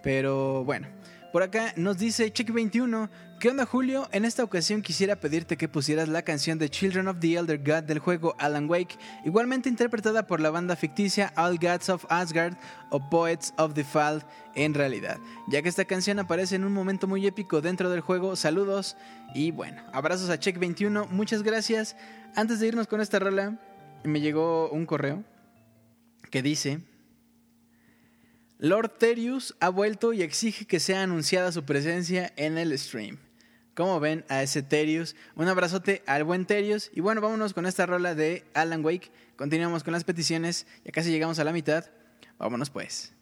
[SPEAKER 1] pero bueno. Por acá nos dice Check21, ¿qué onda Julio? En esta ocasión quisiera pedirte que pusieras la canción de Children of the Elder God del juego Alan Wake, igualmente interpretada por la banda ficticia All Gods of Asgard o Poets of the Fall en realidad, ya que esta canción aparece en un momento muy épico dentro del juego. Saludos y bueno, abrazos a Check21, muchas gracias. Antes de irnos con esta rola, me llegó un correo que dice... Lord Terius ha vuelto y exige que sea anunciada su presencia en el stream. ¿Cómo ven a ese Terius? Un abrazote al buen Terius. Y bueno, vámonos con esta rola de Alan Wake. Continuamos con las peticiones. Ya casi llegamos a la mitad. Vámonos pues.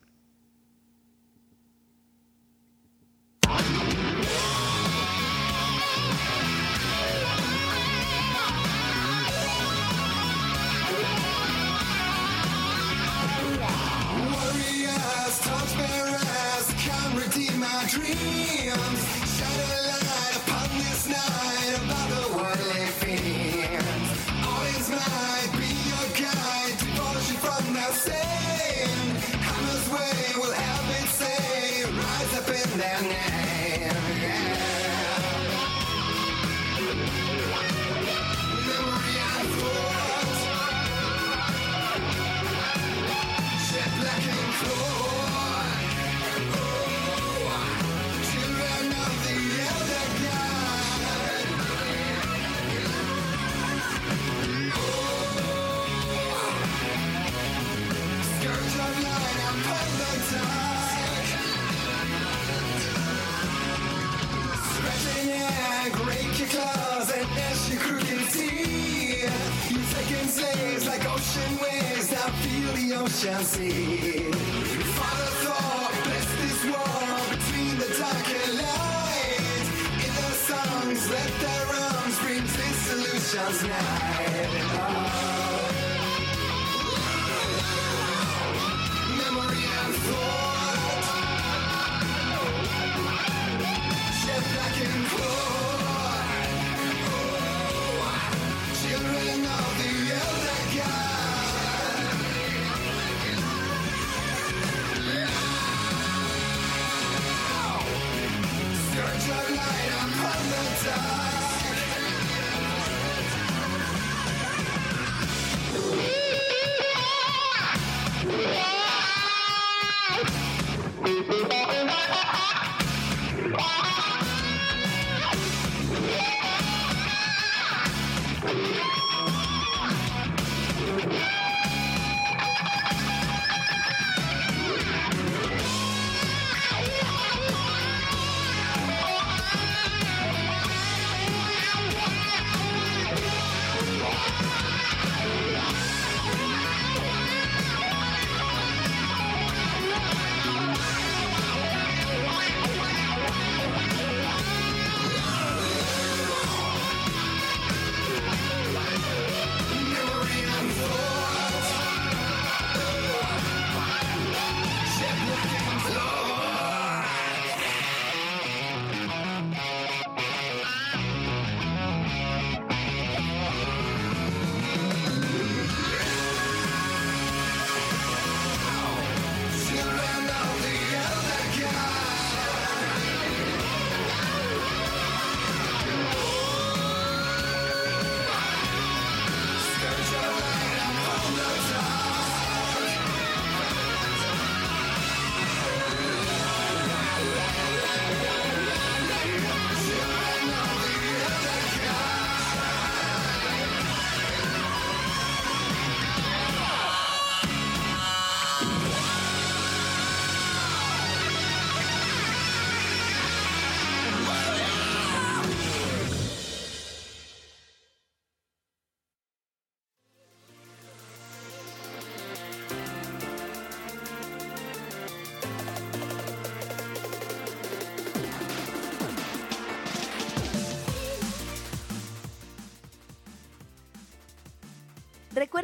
[SPEAKER 1] dream.
[SPEAKER 3] Shall see. Father thought, bless this war between the dark and light. In their songs, let their arms bring dissolution's night. Oh.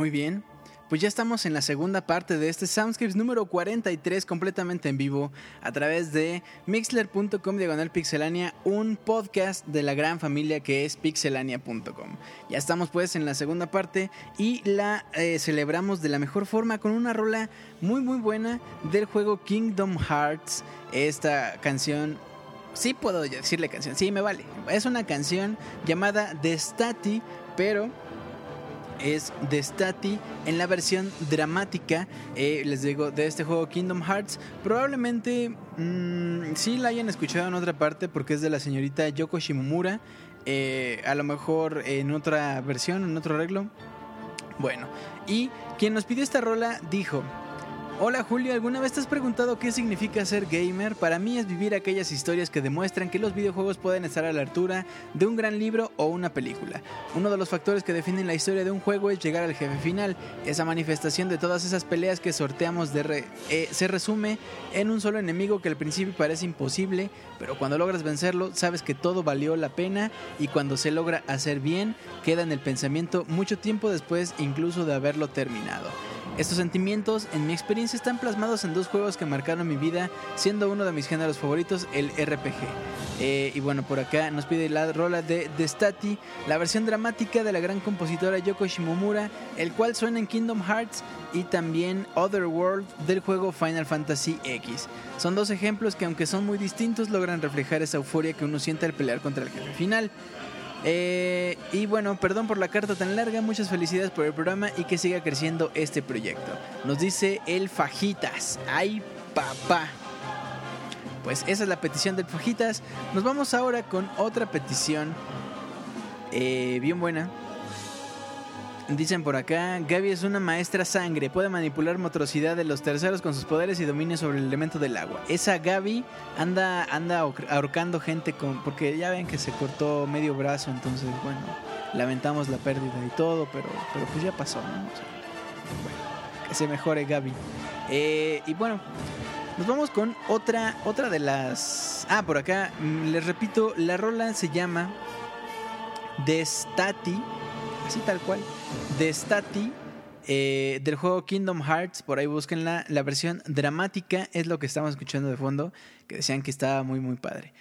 [SPEAKER 1] Muy bien. Pues ya estamos en la segunda parte de este Soundscapes número 43 completamente en vivo a través de mixler.com diagonal pixelania, un podcast de la gran familia que es pixelania.com. Ya estamos pues en la segunda parte y la eh, celebramos de la mejor forma con una rola muy muy buena del juego Kingdom Hearts. Esta canción sí puedo decirle canción, sí me vale. Es una canción llamada The Stati, pero es de Stati en la versión dramática, eh, les digo, de este juego Kingdom Hearts. Probablemente mm, sí la hayan escuchado en otra parte porque es de la señorita Yoko Shimomura. Eh, a lo mejor en otra versión, en otro arreglo. Bueno, y quien nos pidió esta rola dijo... Hola Julio, ¿alguna vez te has preguntado qué significa ser gamer? Para mí es vivir aquellas historias que demuestran que los videojuegos pueden estar a la altura de un gran libro o una película. Uno de los factores que definen la historia de un juego es llegar al jefe final. Esa manifestación de todas esas peleas que sorteamos de eh, se resume en un solo enemigo que al principio parece imposible, pero cuando logras vencerlo sabes que todo valió la pena y cuando se logra hacer bien queda en el pensamiento mucho tiempo después incluso de haberlo terminado. Estos sentimientos, en mi experiencia, están plasmados en dos juegos que marcaron mi vida, siendo uno de mis géneros favoritos el RPG. Eh, y bueno, por acá nos pide la rola de The Stati, la versión dramática de la gran compositora Yoko Shimomura, el cual suena en Kingdom Hearts y también Otherworld del juego Final Fantasy X. Son dos ejemplos que aunque son muy distintos logran reflejar esa euforia que uno siente al pelear contra el jefe final. Eh, y bueno, perdón por la carta tan larga, muchas felicidades por el programa y que siga creciendo este proyecto. Nos dice el Fajitas. ¡Ay, papá! Pues esa es la petición del Fajitas. Nos vamos ahora con otra petición eh, bien buena. Dicen por acá, Gaby es una maestra sangre, puede manipular motricidad de los terceros con sus poderes y dominio sobre el elemento del agua. Esa Gaby anda, anda ahorcando gente con, porque ya ven que se cortó medio brazo, entonces bueno, lamentamos la pérdida y todo, pero, pero pues ya pasó, ¿no? Bueno, que se mejore Gaby. Eh, y bueno, nos vamos con otra, otra de las... Ah, por acá, mm, les repito, la rola se llama Destati, así tal cual. De Stati eh, del juego Kingdom Hearts. Por ahí búsquenla. La versión dramática es lo que estamos escuchando de fondo. Que decían que estaba muy, muy padre.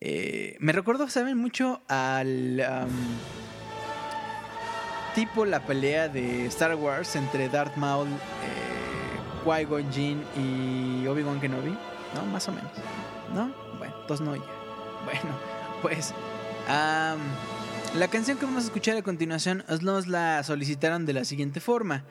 [SPEAKER 1] Eh, me recuerdo, ¿saben? Mucho al. tipo la pelea de Star Wars entre Darth Maul, eh, Qui-Gon y Obi-Wan Kenobi. ¿No? Más o menos. ¿No? Bueno, entonces no ya. Bueno, pues. La canción que vamos a escuchar a continuación nos la solicitaron de la siguiente forma.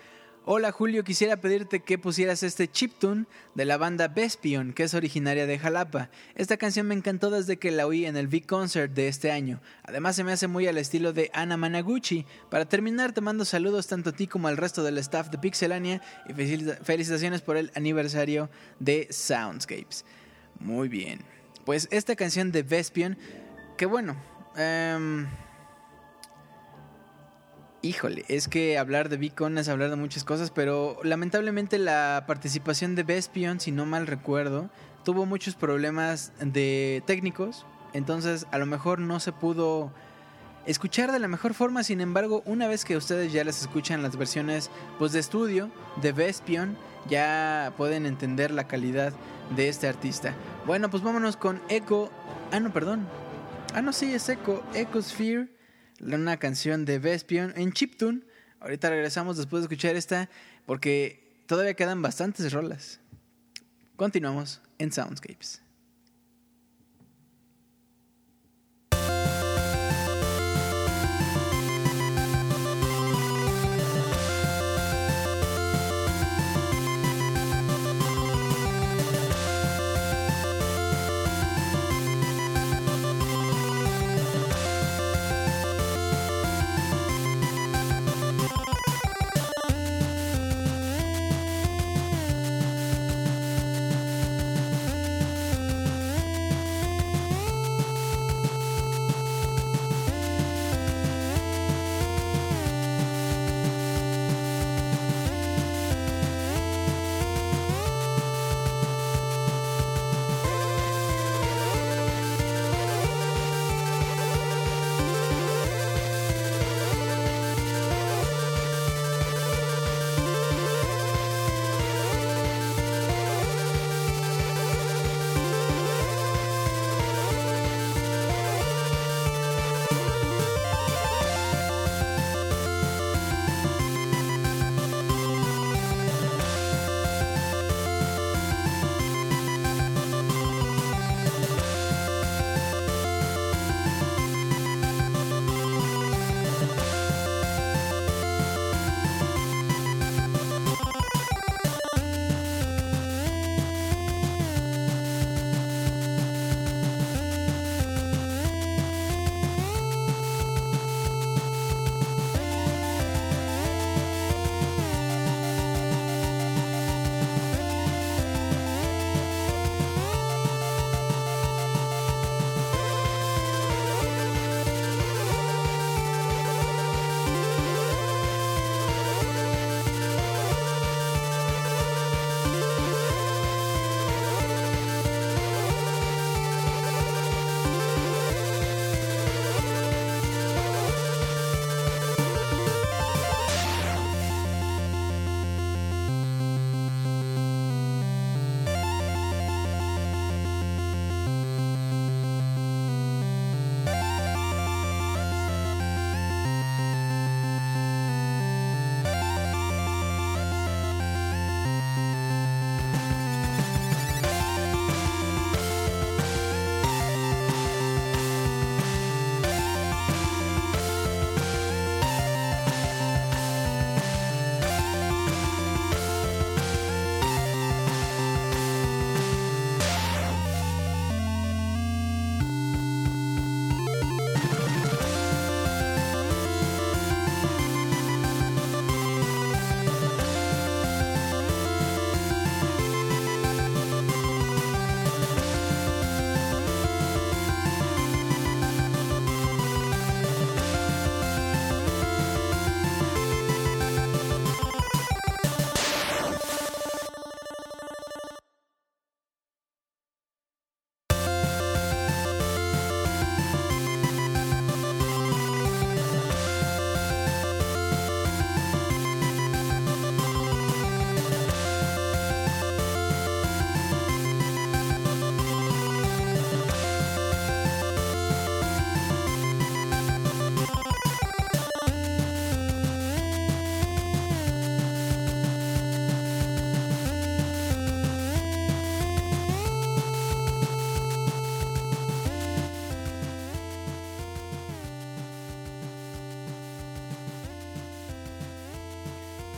[SPEAKER 1] Hola Julio, quisiera pedirte que pusieras este chiptune de la banda Vespion, que es originaria de Jalapa. Esta canción me encantó desde que la oí en el Big Concert de este año. Además se me hace muy al estilo de Ana Managuchi. Para terminar te mando saludos tanto a ti como al resto del staff de Pixelania y felicita- felicitaciones por el aniversario de Soundscapes. Muy bien. Pues esta canción de Vespion, que bueno... em, Híjole, es que hablar de Beacon es hablar de muchas cosas, pero lamentablemente la participación de Vespion, si no mal recuerdo, tuvo muchos problemas de técnicos, entonces a lo mejor no se pudo escuchar de la mejor forma, sin embargo, una vez que ustedes ya las escuchan las versiones pues de estudio de Vespion, ya pueden entender la calidad de este artista. Bueno, pues vámonos con Echo, ah no, perdón. Ah no, sí, es Echo, Echosphere una canción de Vespion en chiptune. Ahorita regresamos después de escuchar esta porque todavía quedan bastantes rolas. Continuamos en Soundscapes.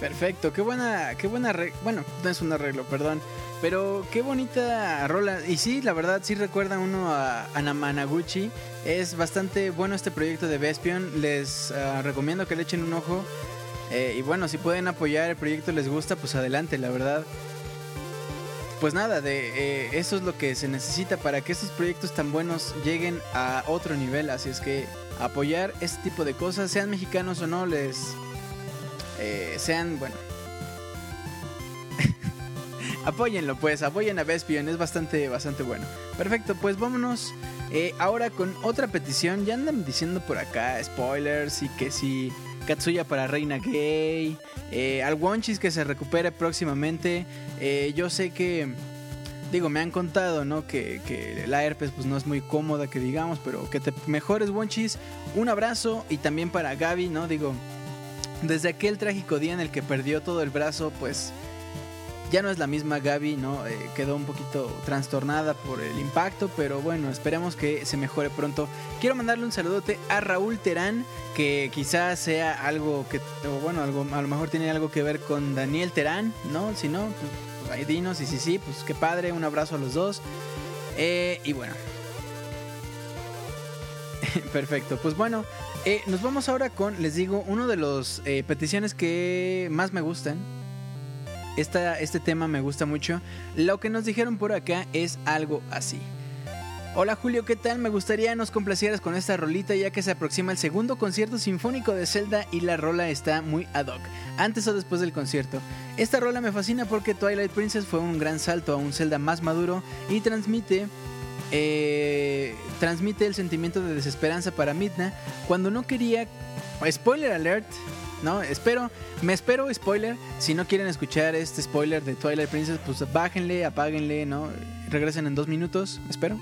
[SPEAKER 1] Perfecto, qué buena, qué buena, bueno, no es un arreglo, perdón, pero qué bonita rola. Y sí, la verdad, sí recuerda uno a Anamanaguchi. Es bastante bueno este proyecto de Vespion. Les ah, recomiendo que le echen un ojo. Eh, y bueno, si pueden apoyar el proyecto, les gusta, pues adelante, la verdad. Pues nada, de eh, eso es lo que se necesita para que estos proyectos tan buenos lleguen a otro nivel. Así es que apoyar este tipo de cosas, sean mexicanos o no, les eh, sean, bueno. Apóyenlo, pues, apoyen a Vespion, es bastante, bastante bueno. Perfecto, pues vámonos eh, ahora con otra petición. Ya andan diciendo por acá spoilers y que si Katsuya para Reina Gay, eh, al Wonchis que se recupere próximamente. Eh, yo sé que, digo, me han contado, ¿no? Que, que la herpes pues no es muy cómoda, que digamos, pero que te mejores, Wonchis. Un abrazo y también para Gaby, ¿no? Digo, desde aquel trágico día en el que perdió todo el brazo, pues ya no es la misma Gaby, ¿no? Eh, quedó un poquito trastornada por el impacto, pero bueno, esperemos que se mejore pronto. Quiero mandarle un saludote a Raúl Terán, que quizás sea algo que, o bueno, algo, a lo mejor tiene algo que ver con Daniel Terán, ¿no? Si no, pues ahí dinos, y si sí, pues qué padre, un abrazo a los dos. Eh, y bueno. Perfecto, pues bueno, eh, nos vamos ahora con, les digo, uno de los eh, peticiones que más me gustan. Esta, este tema me gusta mucho. Lo que nos dijeron por acá es algo así. Hola Julio, ¿qué tal? Me gustaría nos complacieras con esta rolita ya que se aproxima el segundo concierto sinfónico de Zelda y la rola está muy ad hoc, antes o después del concierto. Esta rola me fascina porque Twilight Princess fue un gran salto a un Zelda más maduro y transmite eh, transmite el sentimiento de desesperanza para Midna cuando no quería. Spoiler alert. No, espero, me espero spoiler. Si no quieren escuchar este spoiler de Twilight Princess, pues bájenle, apáguenle, ¿no? Regresen en dos minutos, espero.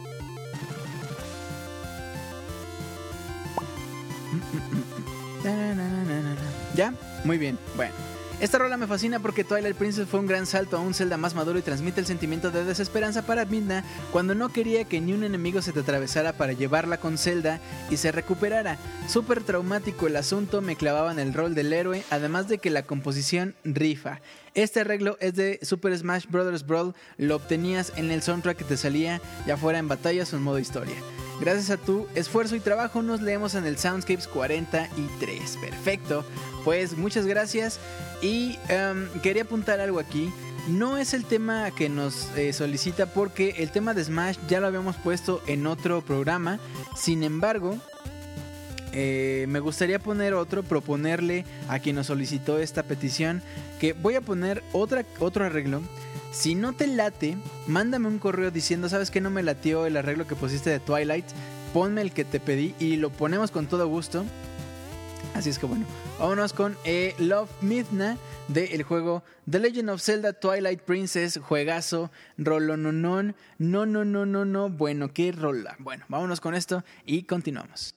[SPEAKER 1] ¿Ya? Muy bien, bueno. Esta rola me fascina porque Twilight Princess fue un gran salto a un Zelda más maduro y transmite el sentimiento de desesperanza para Midna cuando no quería que ni un enemigo se te atravesara para llevarla con Zelda y se recuperara. Súper traumático el asunto, me clavaba en el rol del héroe, además de que la composición rifa. Este arreglo es de Super Smash Bros. Brawl, lo obtenías en el soundtrack que te salía ya fuera en batallas o en modo historia. Gracias a tu esfuerzo y trabajo nos leemos en el Soundscapes 43. Perfecto. Pues muchas gracias. Y em, quería apuntar algo aquí. No es el tema que nos eh, solicita porque el tema de Smash ya lo habíamos puesto en otro programa. Sin embargo, eh, me gustaría poner otro, proponerle a quien nos solicitó esta petición que voy a poner otro arreglo. Si no te late, mándame un correo diciendo, ¿sabes que no me latió el arreglo que pusiste de Twilight? Ponme el que te pedí y lo ponemos con todo gusto. Así es que bueno, vámonos con eh, Love Midna del juego The Legend of Zelda Twilight Princess, juegazo, rolononon, no, no, no, no, no, bueno, qué rola. Bueno, vámonos con esto y continuamos.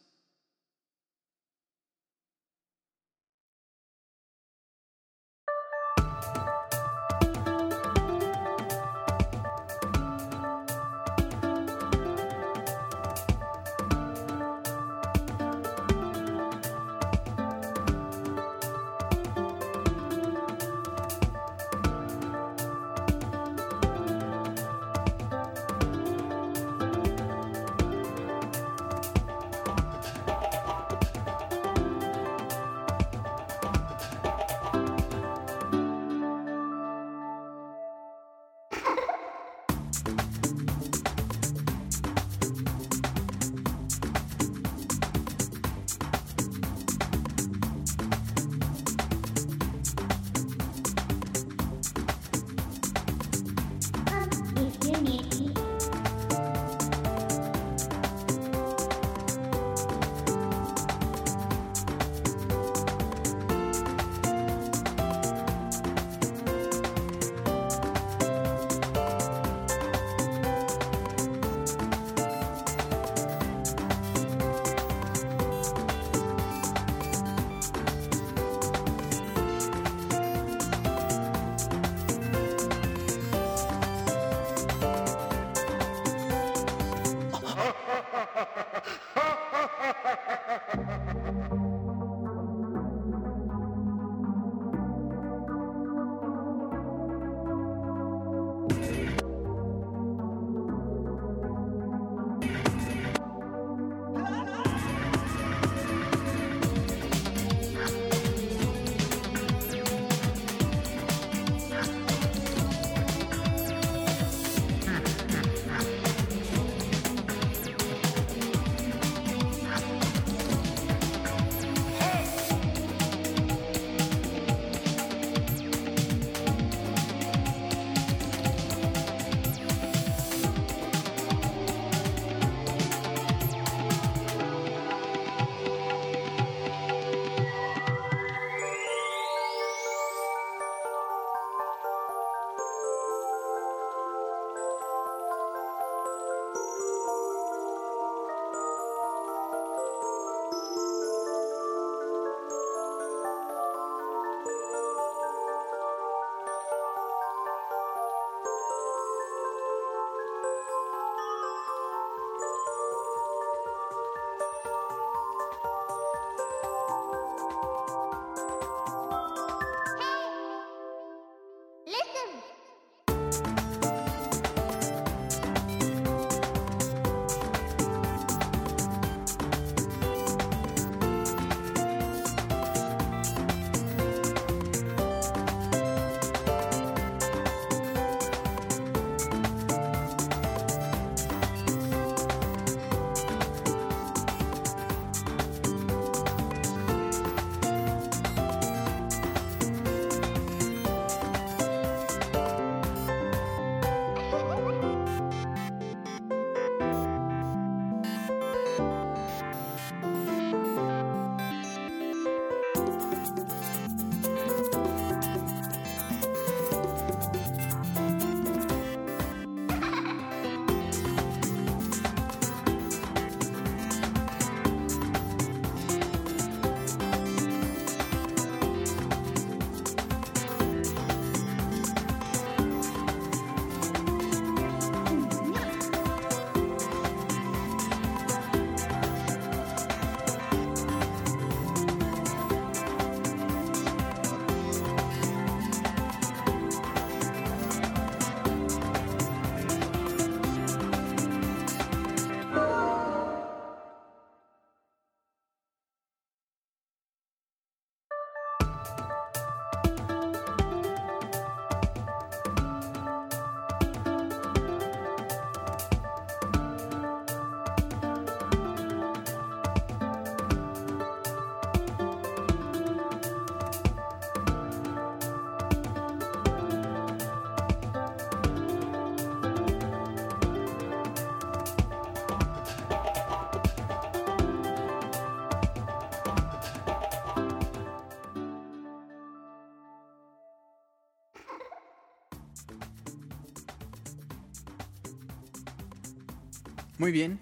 [SPEAKER 1] Muy bien.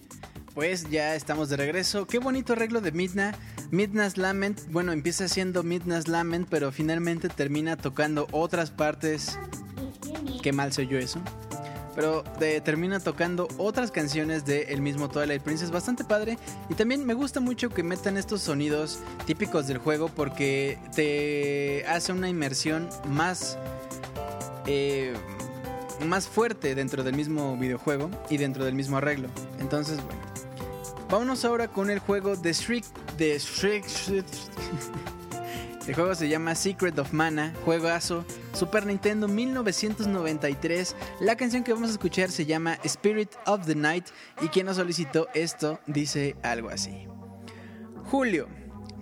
[SPEAKER 1] Pues ya estamos de regreso. Qué bonito arreglo de Midna. Midna's Lament, bueno, empieza siendo Midna's Lament, pero finalmente termina tocando otras partes. Qué mal se oyó eso. Pero de- termina tocando otras canciones el mismo Twilight Princess, bastante padre. Y también me gusta mucho que metan estos sonidos típicos del juego porque te hace una inmersión más eh, más fuerte dentro del mismo videojuego y dentro del mismo arreglo. Entonces, bueno. Vámonos ahora con el juego de Shriek. De Shriek. El juego se llama Secret of Mana, juegazo, Super Nintendo 1993. La canción que vamos a escuchar se llama Spirit of the Night y quien nos solicitó esto dice algo así. Julio,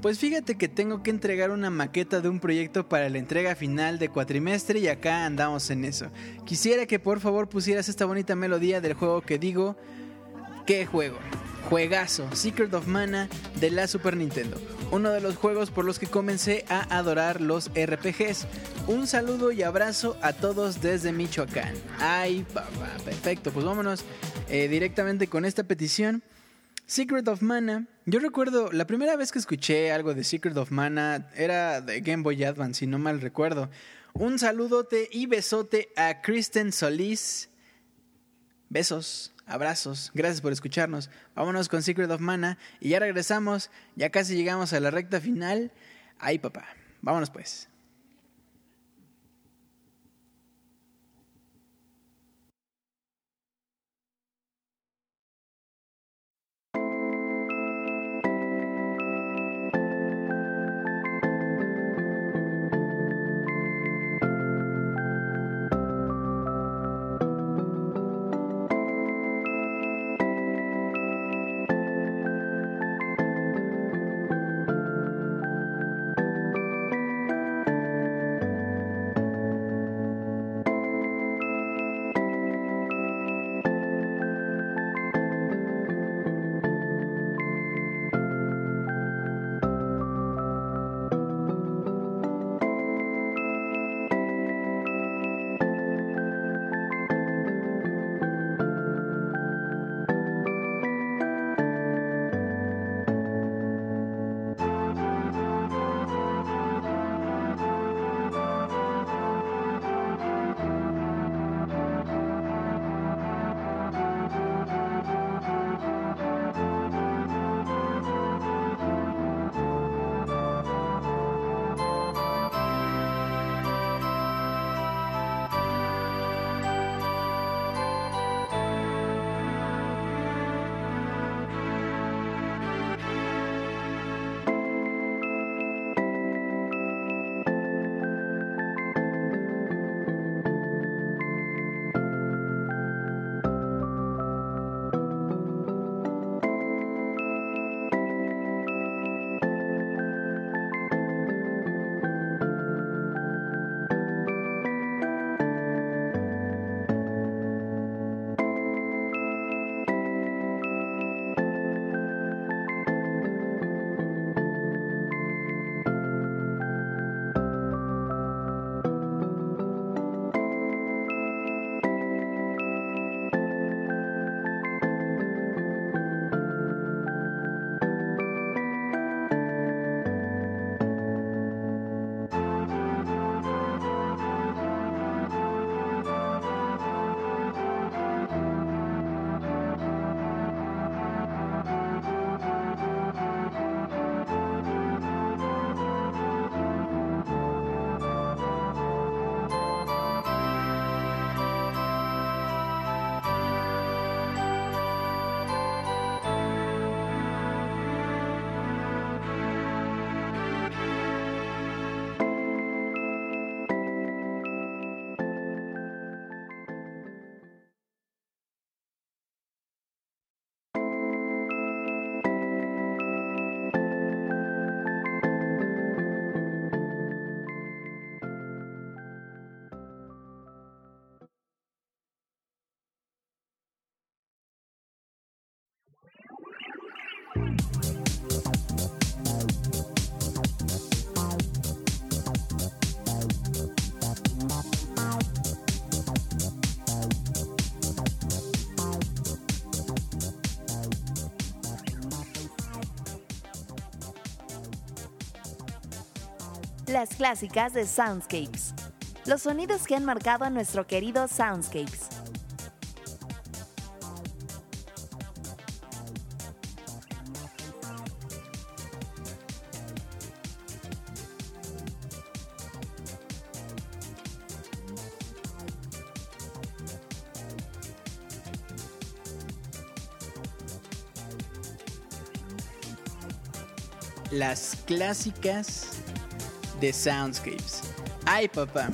[SPEAKER 1] pues fíjate que tengo que entregar una maqueta de un proyecto para la entrega final de cuatrimestre y acá andamos en eso. Quisiera que por favor pusieras esta bonita melodía del juego que digo, ¿qué juego? Juegazo, Secret of Mana de la Super Nintendo. Uno de los juegos por los que comencé a adorar los RPGs. Un saludo y abrazo a todos desde Michoacán. Ay, papá, perfecto. Pues vámonos eh, directamente con esta petición. Secret of Mana. Yo recuerdo, la primera vez que escuché algo de Secret of Mana era de Game Boy Advance, si no mal recuerdo. Un saludote y besote a Kristen Solís. Besos, abrazos, gracias por escucharnos. Vámonos con Secret of Mana y ya regresamos, ya casi llegamos a la recta final. Ay, papá, vámonos pues.
[SPEAKER 2] Clásicas de Soundscapes. Los sonidos que han marcado a nuestro querido Soundscapes.
[SPEAKER 1] Las clásicas de Soundscapes. Ay, papá.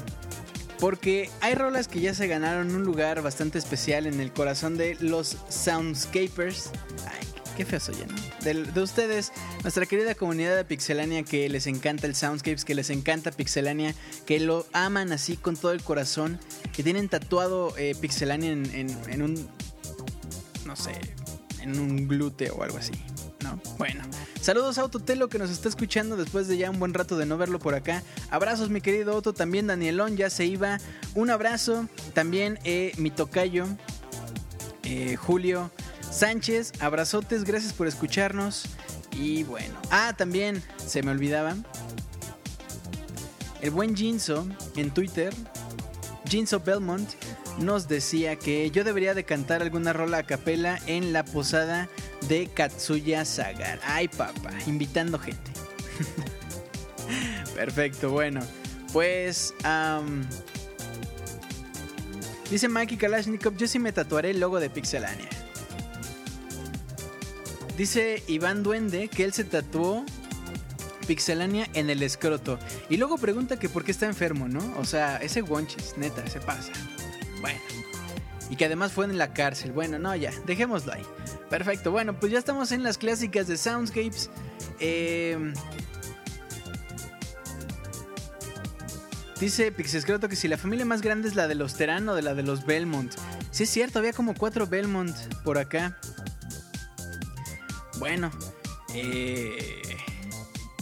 [SPEAKER 1] Porque hay rolas que ya se ganaron un lugar bastante especial en el corazón de los Soundscapers. Ay, qué feo soy, ¿no? De, de ustedes, nuestra querida comunidad de Pixelania que les encanta el Soundscapes, que les encanta Pixelania, que lo aman así con todo el corazón, que tienen tatuado eh, Pixelania en un. No sé, en un glúteo o algo así, ¿no? Bueno. Saludos a Autotelo que nos está escuchando después de ya un buen rato de no verlo por acá. Abrazos mi querido Otto, también Danielón ya se iba. Un abrazo, también eh, mi tocayo, eh, Julio Sánchez, abrazotes, gracias por escucharnos. Y bueno, ah, también se me olvidaba. El buen Jinso en Twitter, Jinso Belmont, nos decía que yo debería de cantar alguna rola a capela en la posada de Katsuya Sagar. Ay, papá, invitando gente. Perfecto, bueno. Pues, dice Mikey Kalashnikov, yo sí me tatuaré el logo de Pixelania. Dice Iván Duende que él se tatuó Pixelania en el escroto. Y luego pregunta que por qué está enfermo, ¿no? O sea, ese guanches, neta, se pasa. Bueno. Y que además fue en la cárcel. Bueno, no, ya, dejémoslo ahí. Perfecto, bueno, pues ya estamos en las clásicas de Soundscapes. Eh, Dice Pixescroto que si la familia más grande es la de los Terán o de la de los Belmont. Sí es cierto, había como cuatro Belmont por acá. Bueno, eh,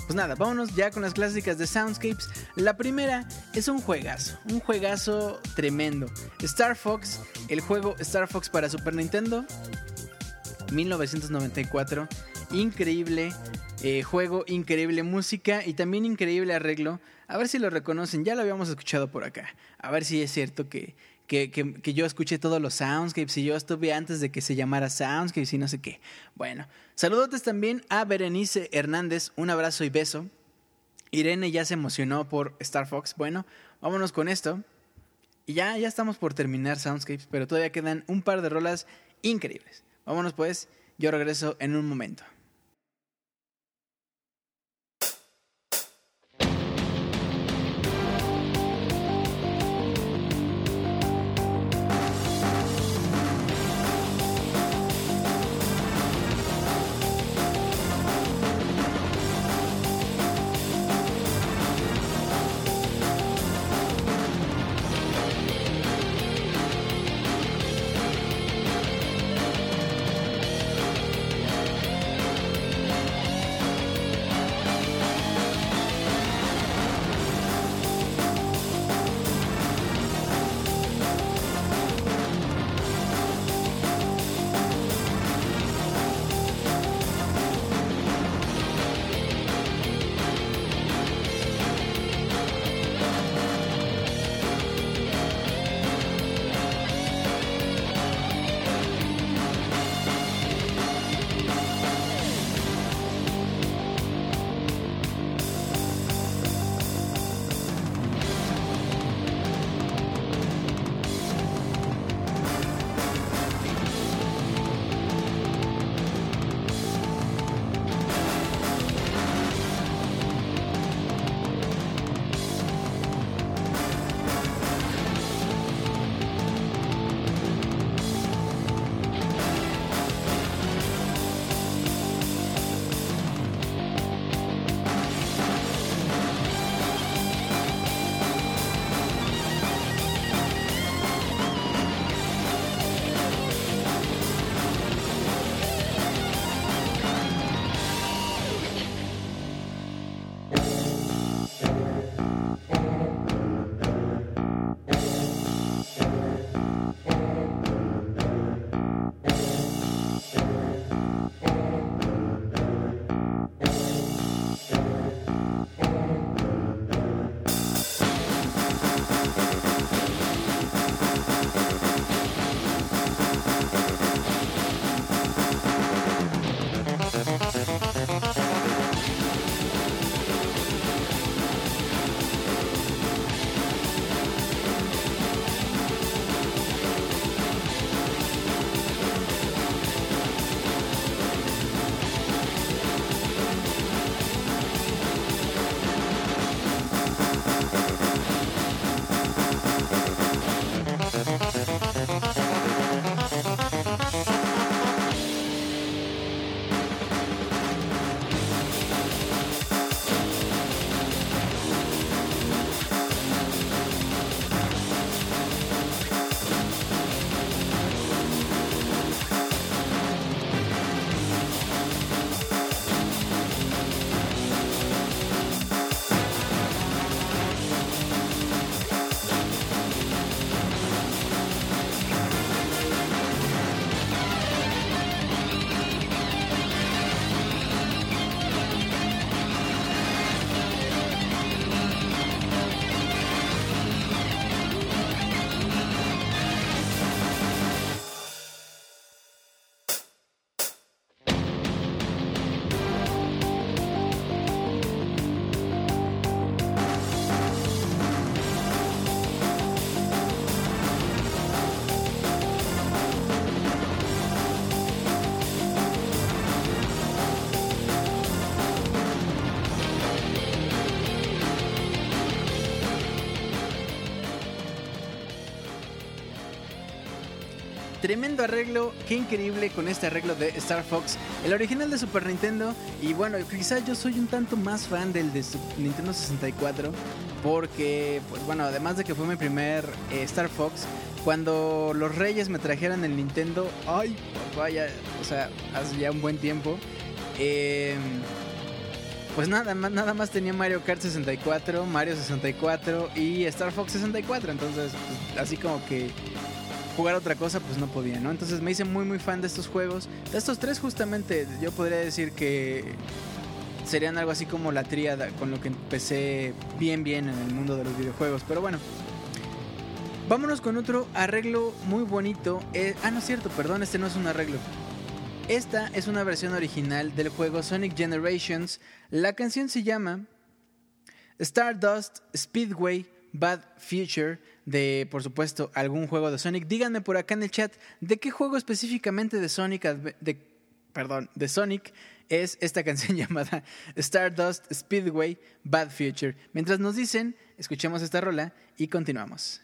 [SPEAKER 1] pues nada, vámonos ya con las clásicas de Soundscapes. La primera es un juegazo, un juegazo tremendo. Star Fox, el juego Star Fox para Super Nintendo, 1994. Increíble eh, juego, increíble música y también increíble arreglo. A ver si lo reconocen, ya lo habíamos escuchado por acá. A ver si es cierto que, que, que- que yo escuché todos los soundscapes y yo estuve antes de que se llamara soundscapes y no sé qué. Bueno, saludotes también a Berenice Hernández, un abrazo y beso. Irene ya se emocionó por Star Fox. Bueno, vámonos con esto. Y ya, ya estamos por terminar Soundscapes, pero todavía quedan un par de rolas increíbles. Vámonos pues, yo regreso en un momento. Tremendo arreglo, qué increíble con este arreglo de Star Fox, el original de Super Nintendo. Y bueno, quizás yo soy un tanto más fan del de Nintendo 64, porque, pues bueno, además de que fue mi primer eh, Star Fox, cuando los Reyes me trajeran el Nintendo, ay, vaya, o sea, hace ya un buen tiempo. eh, pues nada más, nada más tenía Mario Kart 64, Mario 64 y Star Fox 64. Entonces, pues, así como que jugar otra cosa, pues no podía, ¿no? Entonces me hice muy, muy fan de estos juegos. De estos tres, justamente, yo podría decir que serían algo así como la tríada con lo que empecé bien, bien en el mundo de los videojuegos. Pero bueno. Vámonos con otro arreglo muy bonito. Eh, ah, no es cierto, perdón, este no es un arreglo. Esta es una versión original del juego Sonic Generations. La canción se llama Stardust Speedway Bad Future de, por supuesto, algún juego de Sonic. Díganme por acá en el chat de qué juego específicamente de Sonic, de, perdón, de Sonic es esta canción llamada Stardust Speedway Bad Future. Mientras nos dicen, escuchemos esta rola y continuamos.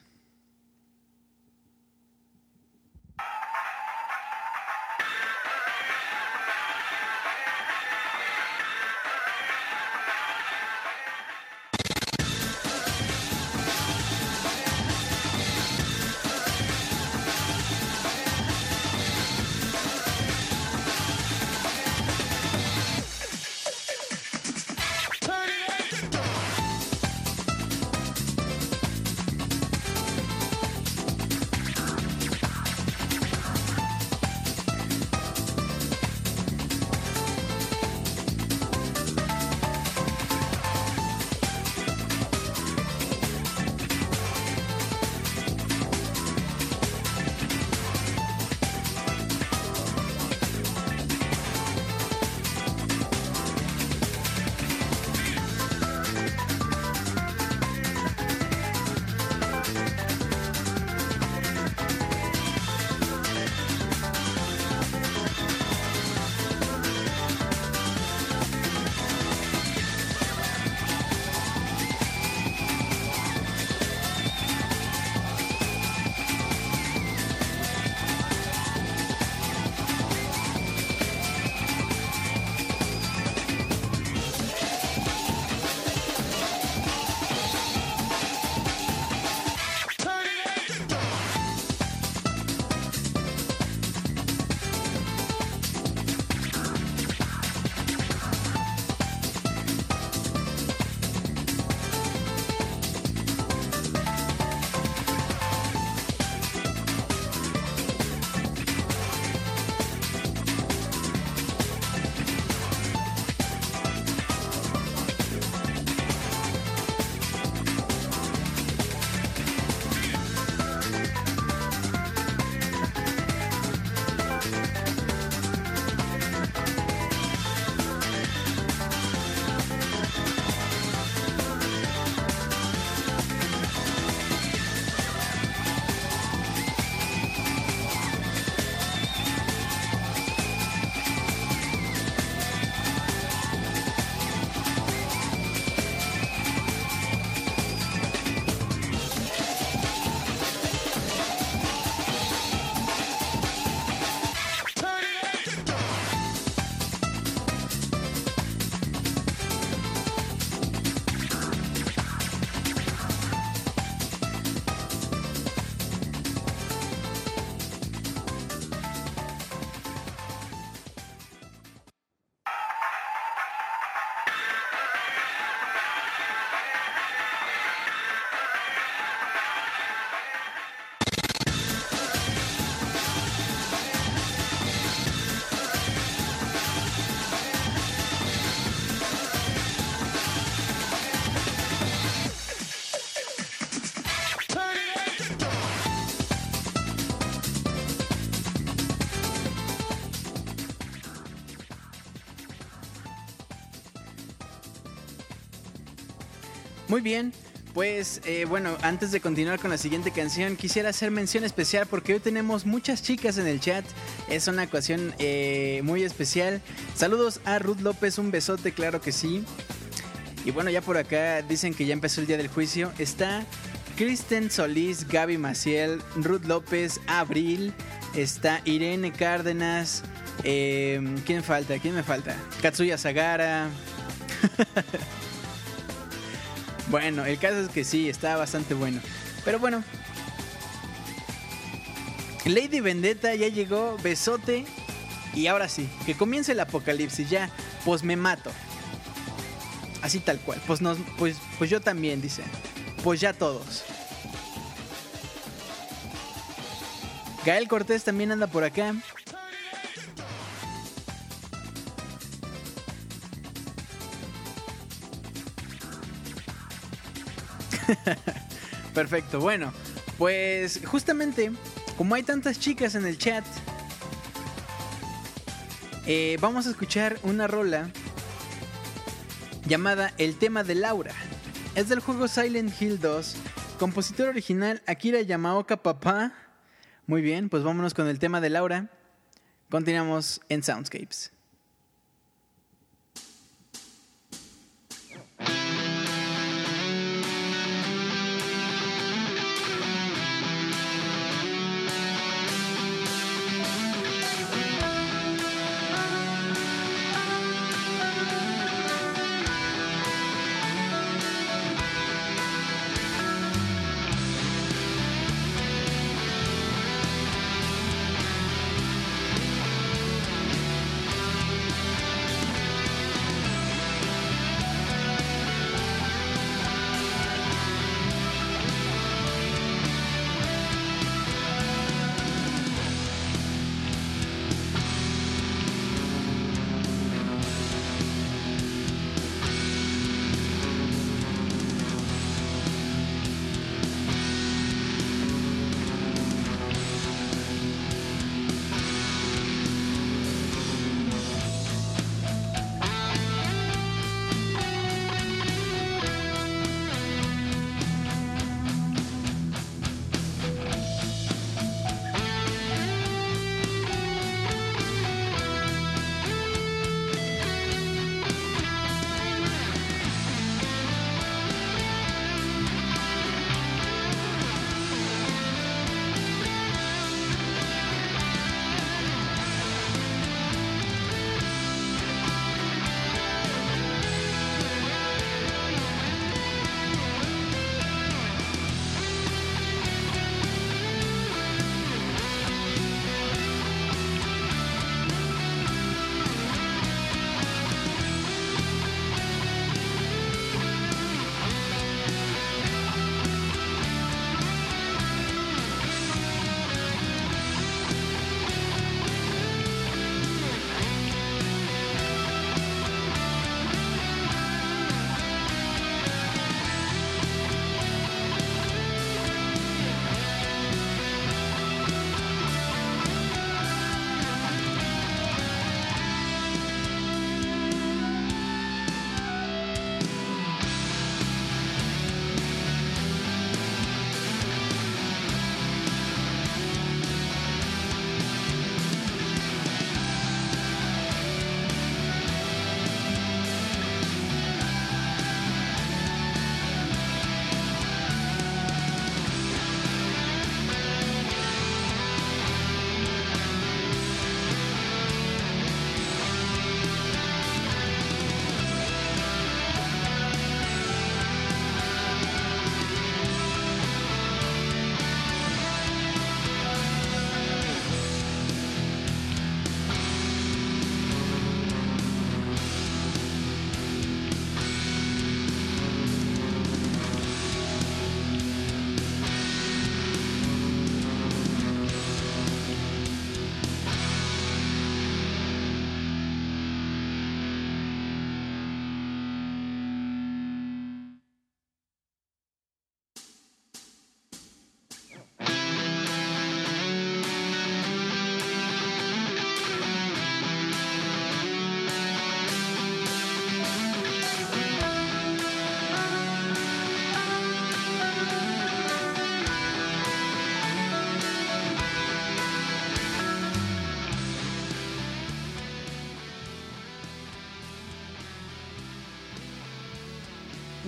[SPEAKER 1] Muy bien, pues eh, bueno, antes de continuar con la siguiente canción, quisiera hacer mención especial porque hoy tenemos muchas chicas en el chat. Es una ocasión eh, muy especial. Saludos a Ruth López, un besote, claro que sí. Y bueno, ya por acá dicen que ya empezó el día del juicio. Está Kristen Solís, Gaby Maciel, Ruth López, Abril, está Irene Cárdenas. eh, ¿Quién falta? ¿Quién me falta? Katsuya Sagara. bueno, el caso es que sí, está bastante bueno. Pero bueno. Lady Vendetta ya llegó, besote. Y ahora sí, que comience el apocalipsis ya. Pues me mato. Así tal cual. Pues, nos, pues, pues yo también, dice. Pues ya todos. Gael Cortés también anda por acá. Perfecto, bueno, pues justamente como hay tantas chicas en el chat, eh, vamos a escuchar una rola llamada El tema de Laura. Es del juego Silent Hill 2, compositor original Akira Yamaoka Papá. Muy bien, pues vámonos con el tema de Laura. Continuamos en Soundscapes.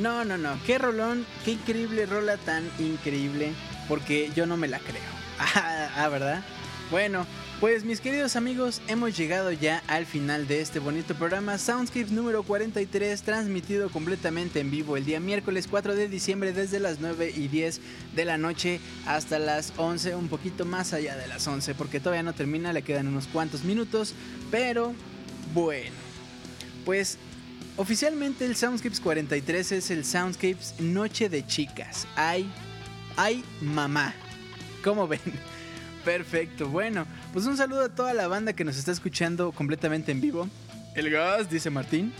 [SPEAKER 1] No, no, no. Qué rolón, qué increíble rola tan increíble. Porque yo no me la creo. Ah, ah, ¿verdad? Bueno, pues mis queridos amigos, hemos llegado ya al final de este bonito programa Soundscapes número 43, transmitido completamente en vivo el día miércoles 4 de diciembre desde las 9 y 10 de la noche hasta las 11, un poquito más allá de las 11, porque todavía no termina, le quedan unos cuantos minutos, pero bueno, pues oficialmente el Soundscapes 43 es el Soundscapes Noche de Chicas. Ay, ay, mamá. ¿Cómo ven? Perfecto, bueno, pues un saludo a toda la banda que nos está escuchando completamente en vivo. El gas, dice Martín.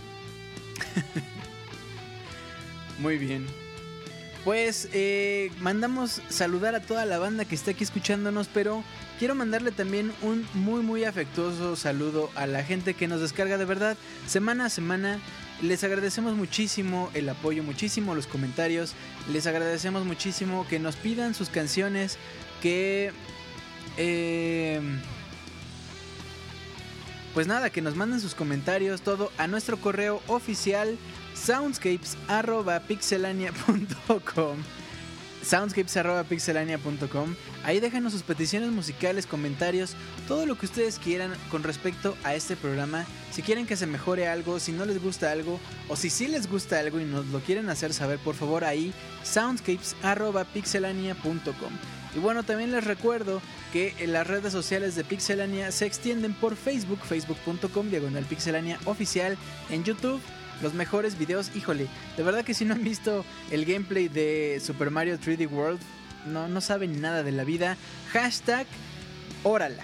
[SPEAKER 1] Muy bien. Pues eh, mandamos saludar a toda la banda que está aquí escuchándonos, pero quiero mandarle también un muy muy afectuoso saludo a la gente que nos descarga de verdad semana a semana. Les agradecemos muchísimo el apoyo, muchísimo los comentarios, les agradecemos muchísimo que nos pidan sus canciones, que eh, pues nada, que nos manden sus comentarios, todo a nuestro correo oficial soundscapes.pixelania.com soundscapes.pixelania.com Ahí déjanos sus peticiones musicales, comentarios, todo lo que ustedes quieran con respecto a este programa. Si quieren que se mejore algo, si no les gusta algo, o si sí les gusta algo y nos lo quieren hacer saber, por favor ahí soundscapes.pixelania.com y bueno, también les recuerdo que las redes sociales de Pixelania se extienden por Facebook, facebook.com, diagonal pixelania oficial, en YouTube, los mejores videos. Híjole, de verdad que si no han visto el gameplay de Super Mario 3D World, no, no saben nada de la vida. Hashtag, órala.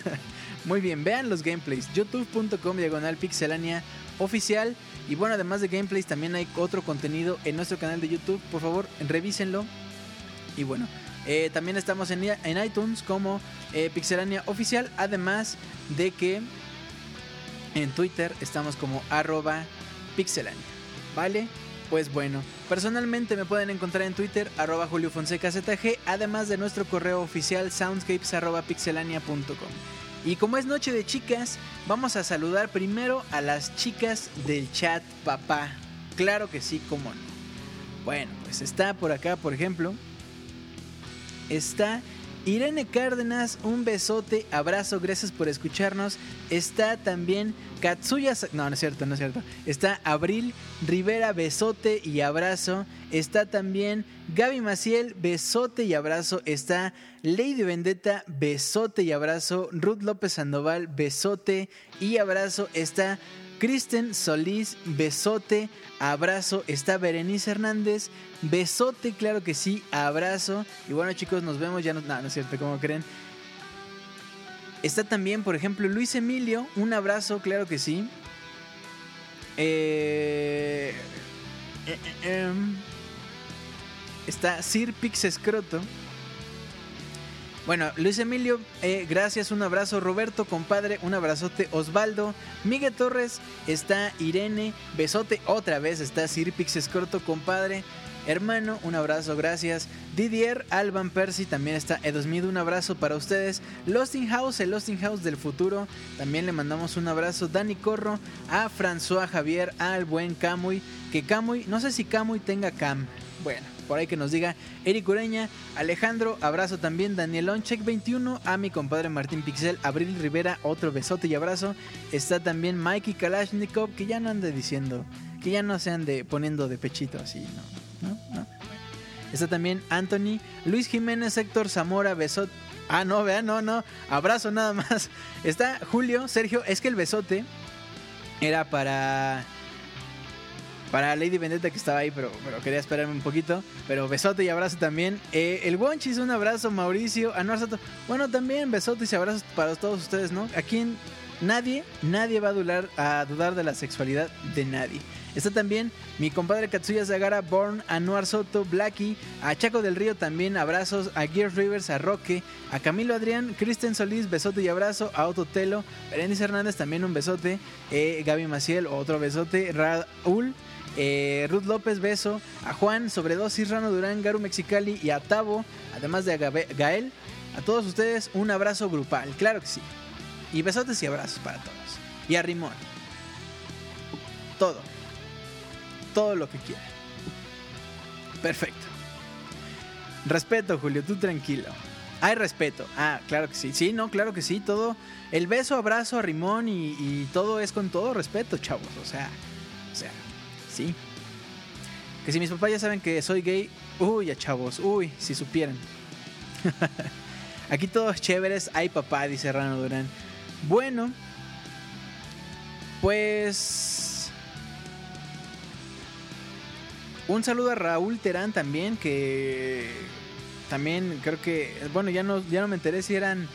[SPEAKER 1] Muy bien, vean los gameplays. youtube.com, diagonal pixelania oficial. Y bueno, además de gameplays, también hay otro contenido en nuestro canal de YouTube. Por favor, revísenlo. Y bueno, eh, también estamos en, en iTunes como eh, Pixelania Oficial. Además de que en Twitter estamos como arroba pixelania. ¿Vale? Pues bueno, personalmente me pueden encontrar en Twitter arroba Julio Fonseca ZG, además de nuestro correo oficial soundscapes arroba pixelania.com. Y como es noche de chicas, vamos a saludar primero a las chicas del chat, papá. Claro que sí, cómo no. Bueno, pues está por acá, por ejemplo, está Irene Cárdenas, un besote, abrazo, gracias por escucharnos. Está también Katsuya, no, no es cierto, no es cierto. Está Abril Rivera, besote y abrazo. Está también Gaby Maciel, besote y abrazo. Está Lady Vendetta, besote y abrazo. Ruth López Sandoval, besote y abrazo. Está Kristen Solís, besote, abrazo. Está Berenice Hernández, besote, claro que sí, abrazo. Y bueno, chicos, nos vemos. Ya no, no, es cierto, como creen? Está también, por ejemplo, Luis Emilio, un abrazo, claro que sí. Eh, eh, eh, em. está Sir Pix Escroto. Bueno, Luis Emilio, eh, gracias, un abrazo. Roberto, compadre, un abrazote. Osvaldo, Miguel Torres, está Irene, besote otra vez, está Sir Pix Escroto, compadre. Hermano, un abrazo, gracias. Didier, Alban Percy, también está Edosmid, un abrazo para ustedes. Losting House, el Losting House del futuro, también le mandamos un abrazo. Dani Corro, a François Javier, al buen Camuy, que Camuy, no sé si Camuy tenga cam. Bueno, por ahí que nos diga. Eric Ureña, Alejandro, abrazo también. Danielón, Check 21, a mi compadre Martín Pixel, Abril Rivera, otro besote y abrazo. Está también Mikey Kalashnikov, que ya no ande diciendo, que ya no se ande poniendo de pechito así, ¿no? ¿No? ¿No? Está también Anthony, Luis Jiménez, Héctor Zamora, besote. Ah, no, vean, no, no. Abrazo nada más. Está Julio, Sergio, es que el besote era para para Lady Vendetta que estaba ahí, pero, pero quería esperarme un poquito. Pero besote y abrazo también. Eh, el Wonchis, un abrazo. Mauricio, Anuar Soto. Bueno, también besotes y abrazos para todos ustedes, ¿no? Aquí nadie, nadie va a dudar, a dudar de la sexualidad de nadie. Está también mi compadre Katsuya Zagara, Born, Anuar Soto, Blacky, a Chaco del Río también, abrazos, a Gears Rivers, a Roque, a Camilo Adrián, Kristen Solís, besote y abrazo, a Otto Telo, Berenice Hernández también un besote, eh, Gaby Maciel, otro besote, Raúl, eh, Ruth López, beso. A Juan, Sobredosis, Rano Durán, Garu Mexicali y a Tavo, además de a Gael. A todos ustedes, un abrazo grupal, claro que sí. Y besotes y abrazos para todos. Y a Rimón. Todo. Todo lo que quiera. Perfecto. Respeto, Julio, tú tranquilo. Hay respeto. Ah, claro que sí. Sí, no, claro que sí. Todo. El beso, abrazo, rimón y, y todo es con todo respeto, chavos. O sea, o sea, Que si mis papás ya saben que soy gay, uy, ya chavos, uy, si supieran. Aquí todos chéveres, ay papá, dice Rano Durán. Bueno, pues un saludo a Raúl Terán también, que también creo que, bueno, ya no, ya no me enteré si eran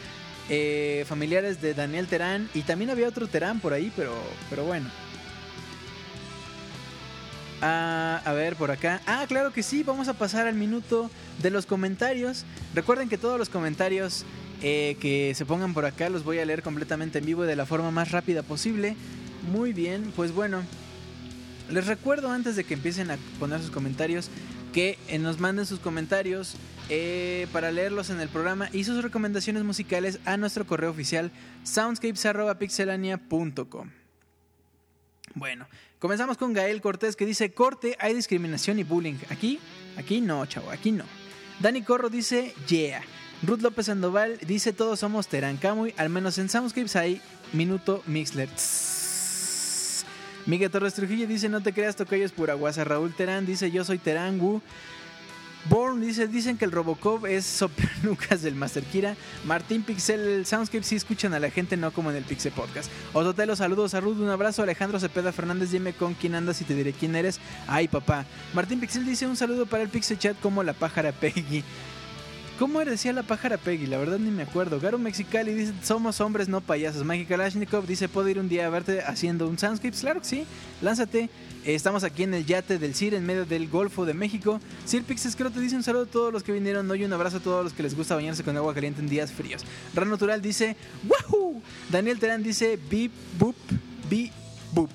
[SPEAKER 1] eh, familiares de Daniel Terán y también había otro Terán por ahí, pero, pero bueno. Ah, a ver, por acá. Ah, claro que sí, vamos a pasar al minuto de los comentarios. Recuerden que todos los comentarios eh, que se pongan por acá los voy a leer completamente en vivo y de la forma más rápida posible. Muy bien, pues bueno. Les recuerdo antes de que empiecen a poner sus comentarios que eh, nos manden sus comentarios eh, para leerlos en el programa y sus recomendaciones musicales a nuestro correo oficial soundscapes.pixelania.com. Bueno, comenzamos con Gael Cortés que dice, corte, hay discriminación y bullying. Aquí, aquí no, chavo, aquí no. Dani Corro dice, yeah. Ruth López Sandoval dice, todos somos Terán Camuy, al menos en Soundscapes hay minuto Mixler. Miguel Torres Trujillo dice, no te creas, tocayo es pura guasa. Raúl Terán dice, yo soy Terán Wu. Born dice, dicen que el Robocop es Sopernucas del Master Kira. Martín Pixel, el Soundscape sí escuchan a la gente, no como en el Pixel Podcast. Ototelo, saludos a Ruth, un abrazo. Alejandro Cepeda Fernández, dime con quién andas y te diré quién eres. Ay, papá. Martín Pixel dice un saludo para el Pixel Chat como la pájara Peggy. ¿Cómo decía la pájara Peggy? La verdad ni me acuerdo. Garo Mexicali dice, somos hombres, no payasos. Maggie Kalashnikov dice, ¿puedo ir un día a verte haciendo un Soundscapes? Claro que sí, lánzate. Eh, estamos aquí en el yate del CIR, en medio del Golfo de México. Sir Pixes creo te dice un saludo a todos los que vinieron hoy, un abrazo a todos los que les gusta bañarse con agua caliente en días fríos. Ran Natural dice, ¡Wahoo! Daniel Terán dice, Bip, Boop, Bip, Boop.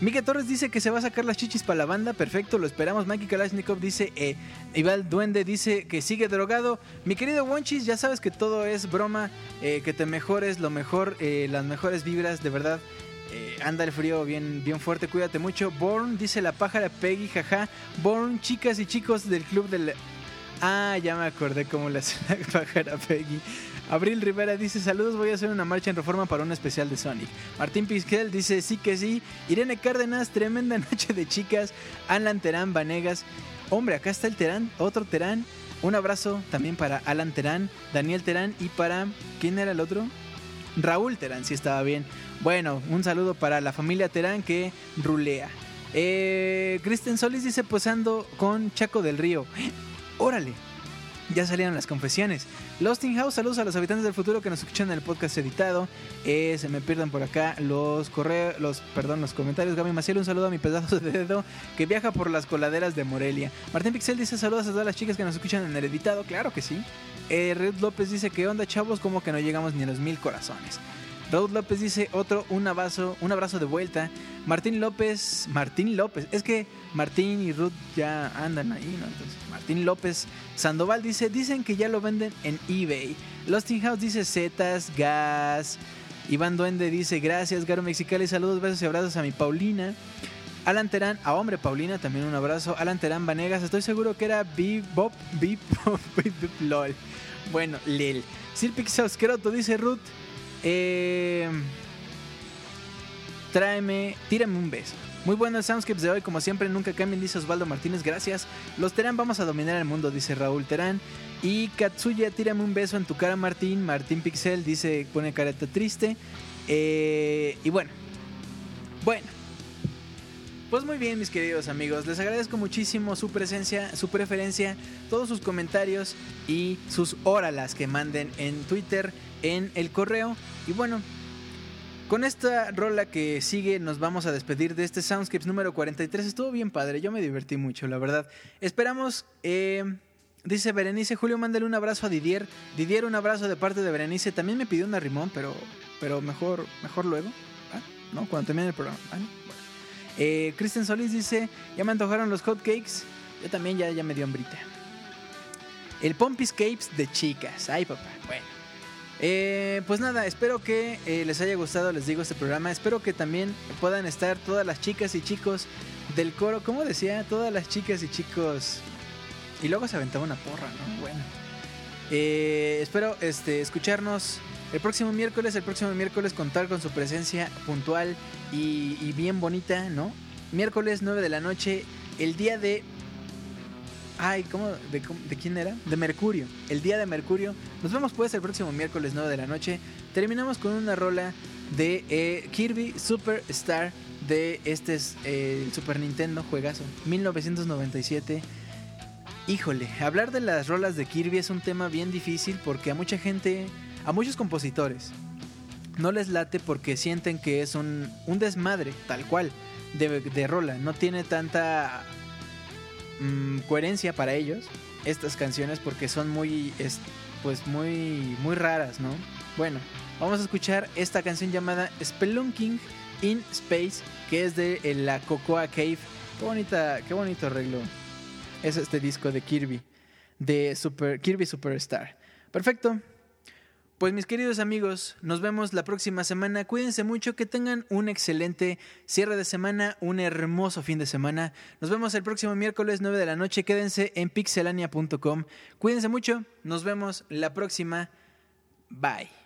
[SPEAKER 1] Mika Torres dice que se va a sacar las chichis para la banda. Perfecto, lo esperamos. Mikey Kalashnikov dice, eh, Ival Duende dice que sigue drogado. Mi querido Wonchis, ya sabes que todo es broma. eh, que te mejores, lo mejor, eh, las mejores vibras, de verdad. Eh, anda el frío bien, bien fuerte, cuídate mucho. Born dice la pájara Peggy, jaja. Born, chicas y chicos del club del. Ah, ya me acordé cómo la hace la pájara Peggy. Abril Rivera dice saludos, voy a hacer una marcha en reforma para un especial de Sonic. Martín Pizquel dice sí que sí. Irene Cárdenas, tremenda noche de chicas. Alan Terán Vanegas. Hombre, acá está el Terán, otro Terán. Un abrazo también para Alan Terán, Daniel Terán y para... ¿Quién era el otro? Raúl Terán, si estaba bien. Bueno, un saludo para la familia Terán que rulea. Eh, Kristen Solis dice posando con Chaco del Río. Órale, ya salieron las confesiones. Lost in House, saludos a los habitantes del futuro que nos escuchan en el podcast editado. Eh, se me pierdan por acá los correos, los, perdón, los comentarios. Gaby Maciel, un saludo a mi pedazo de dedo que viaja por las coladeras de Morelia. Martín Pixel dice saludos a todas las chicas que nos escuchan en el editado. Claro que sí. Eh, Red López dice que onda chavos, como que no llegamos ni a los mil corazones. Raúl López dice otro, un abrazo, un abrazo de vuelta. Martín López, Martín López, es que Martín y Ruth ya andan ahí, ¿no? Entonces, Martín López Sandoval dice, dicen que ya lo venden en eBay. Lost in House dice setas, gas. Iván Duende dice gracias, Garo Mexicali, saludos, besos y abrazos a mi Paulina. Alan Terán, a hombre Paulina, también un abrazo. Alan Terán Vanegas, estoy seguro que era Bebop, Bebop, Bebop, LOL. Bueno, Lil. Sir Pixoscroto, dice Ruth. Eh, tráeme, tírame un beso. Muy bueno el Soundscapes de hoy, como siempre, nunca cambien, dice Osvaldo Martínez, gracias. Los Terán vamos a dominar el mundo, dice Raúl Terán. Y Katsuya, tírame un beso en tu cara, Martín. Martín Pixel dice, pone careta triste. Eh, y bueno, bueno. Pues muy bien, mis queridos amigos, les agradezco muchísimo su presencia, su preferencia, todos sus comentarios y sus óralas que manden en Twitter, en el correo. Y bueno, con esta rola que sigue nos vamos a despedir de este Soundscapes número 43. Estuvo bien padre, yo me divertí mucho, la verdad. Esperamos, eh, dice Berenice, Julio, mándale un abrazo a Didier. Didier, un abrazo de parte de Berenice. También me pidió una rimón, pero, pero mejor, mejor luego. ¿ah? ¿No? Cuando termine el programa. ¿ah? Eh, Kristen Solís dice, ya me antojaron los hotcakes. Yo también ya, ya me dio hambrita. El Pompis Capes de chicas. Ay, papá. Bueno. Eh, pues nada, espero que eh, les haya gustado, les digo, este programa. Espero que también puedan estar todas las chicas y chicos del coro. ¿Cómo decía? Todas las chicas y chicos. Y luego se aventaba una porra, ¿no? Bueno. Eh, espero este, escucharnos el próximo miércoles. El próximo miércoles contar con su presencia puntual y, bien bonita, ¿no? Miércoles 9 de la noche, el día de Ay, ¿cómo? ¿De, de quién era? De Mercurio. El día de Mercurio. Nos vemos pues el próximo miércoles 9 de la noche. Terminamos con una rola de eh, Kirby Superstar de este es eh, Super Nintendo juegazo 1997. Híjole, hablar de las rolas de Kirby es un tema bien difícil porque a mucha gente, a muchos compositores, no les late porque sienten que es un, un desmadre, tal cual, de, de rola. No tiene tanta mm, coherencia para ellos estas canciones porque son muy es- pues muy muy raras, ¿no? Bueno, vamos a escuchar esta canción llamada Spelunking in Space que es de eh, la Cocoa Cave. Qué bonita, qué bonito arreglo es este disco de Kirby de Super Kirby Superstar. Perfecto. Pues mis queridos amigos, nos vemos la próxima semana. Cuídense mucho, que tengan un excelente cierre de semana, un hermoso fin de semana. Nos vemos el próximo miércoles 9 de la noche. Quédense en pixelania.com. Cuídense mucho, nos vemos la próxima. Bye.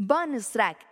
[SPEAKER 2] Bonus track.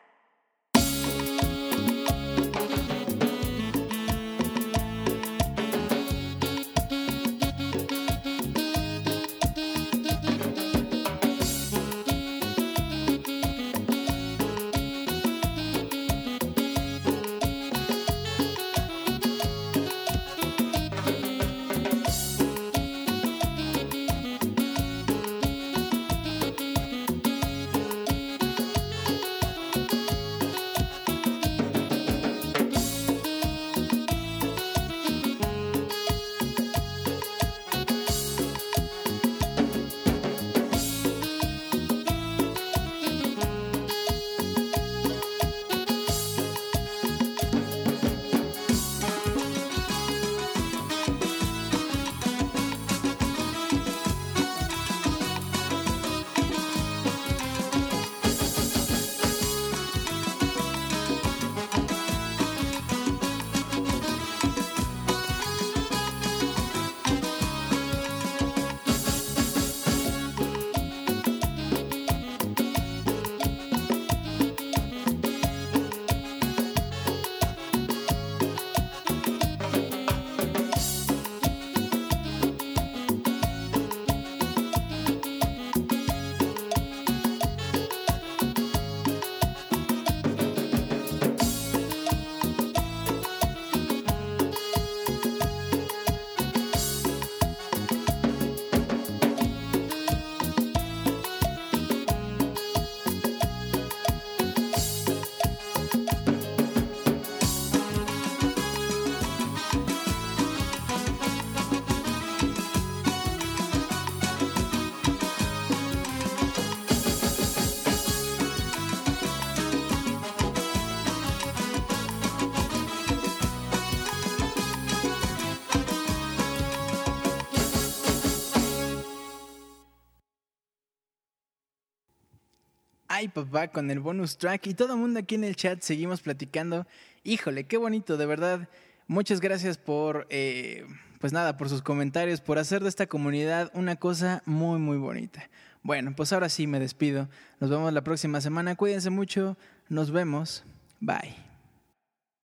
[SPEAKER 1] Ay, papá, con el bonus track y todo el mundo aquí en el chat seguimos platicando. Híjole, qué bonito, de verdad. Muchas gracias por, eh, pues nada, por sus comentarios, por hacer de esta comunidad una cosa muy, muy bonita. Bueno, pues ahora sí me despido. Nos vemos la próxima semana. Cuídense mucho. Nos vemos. Bye.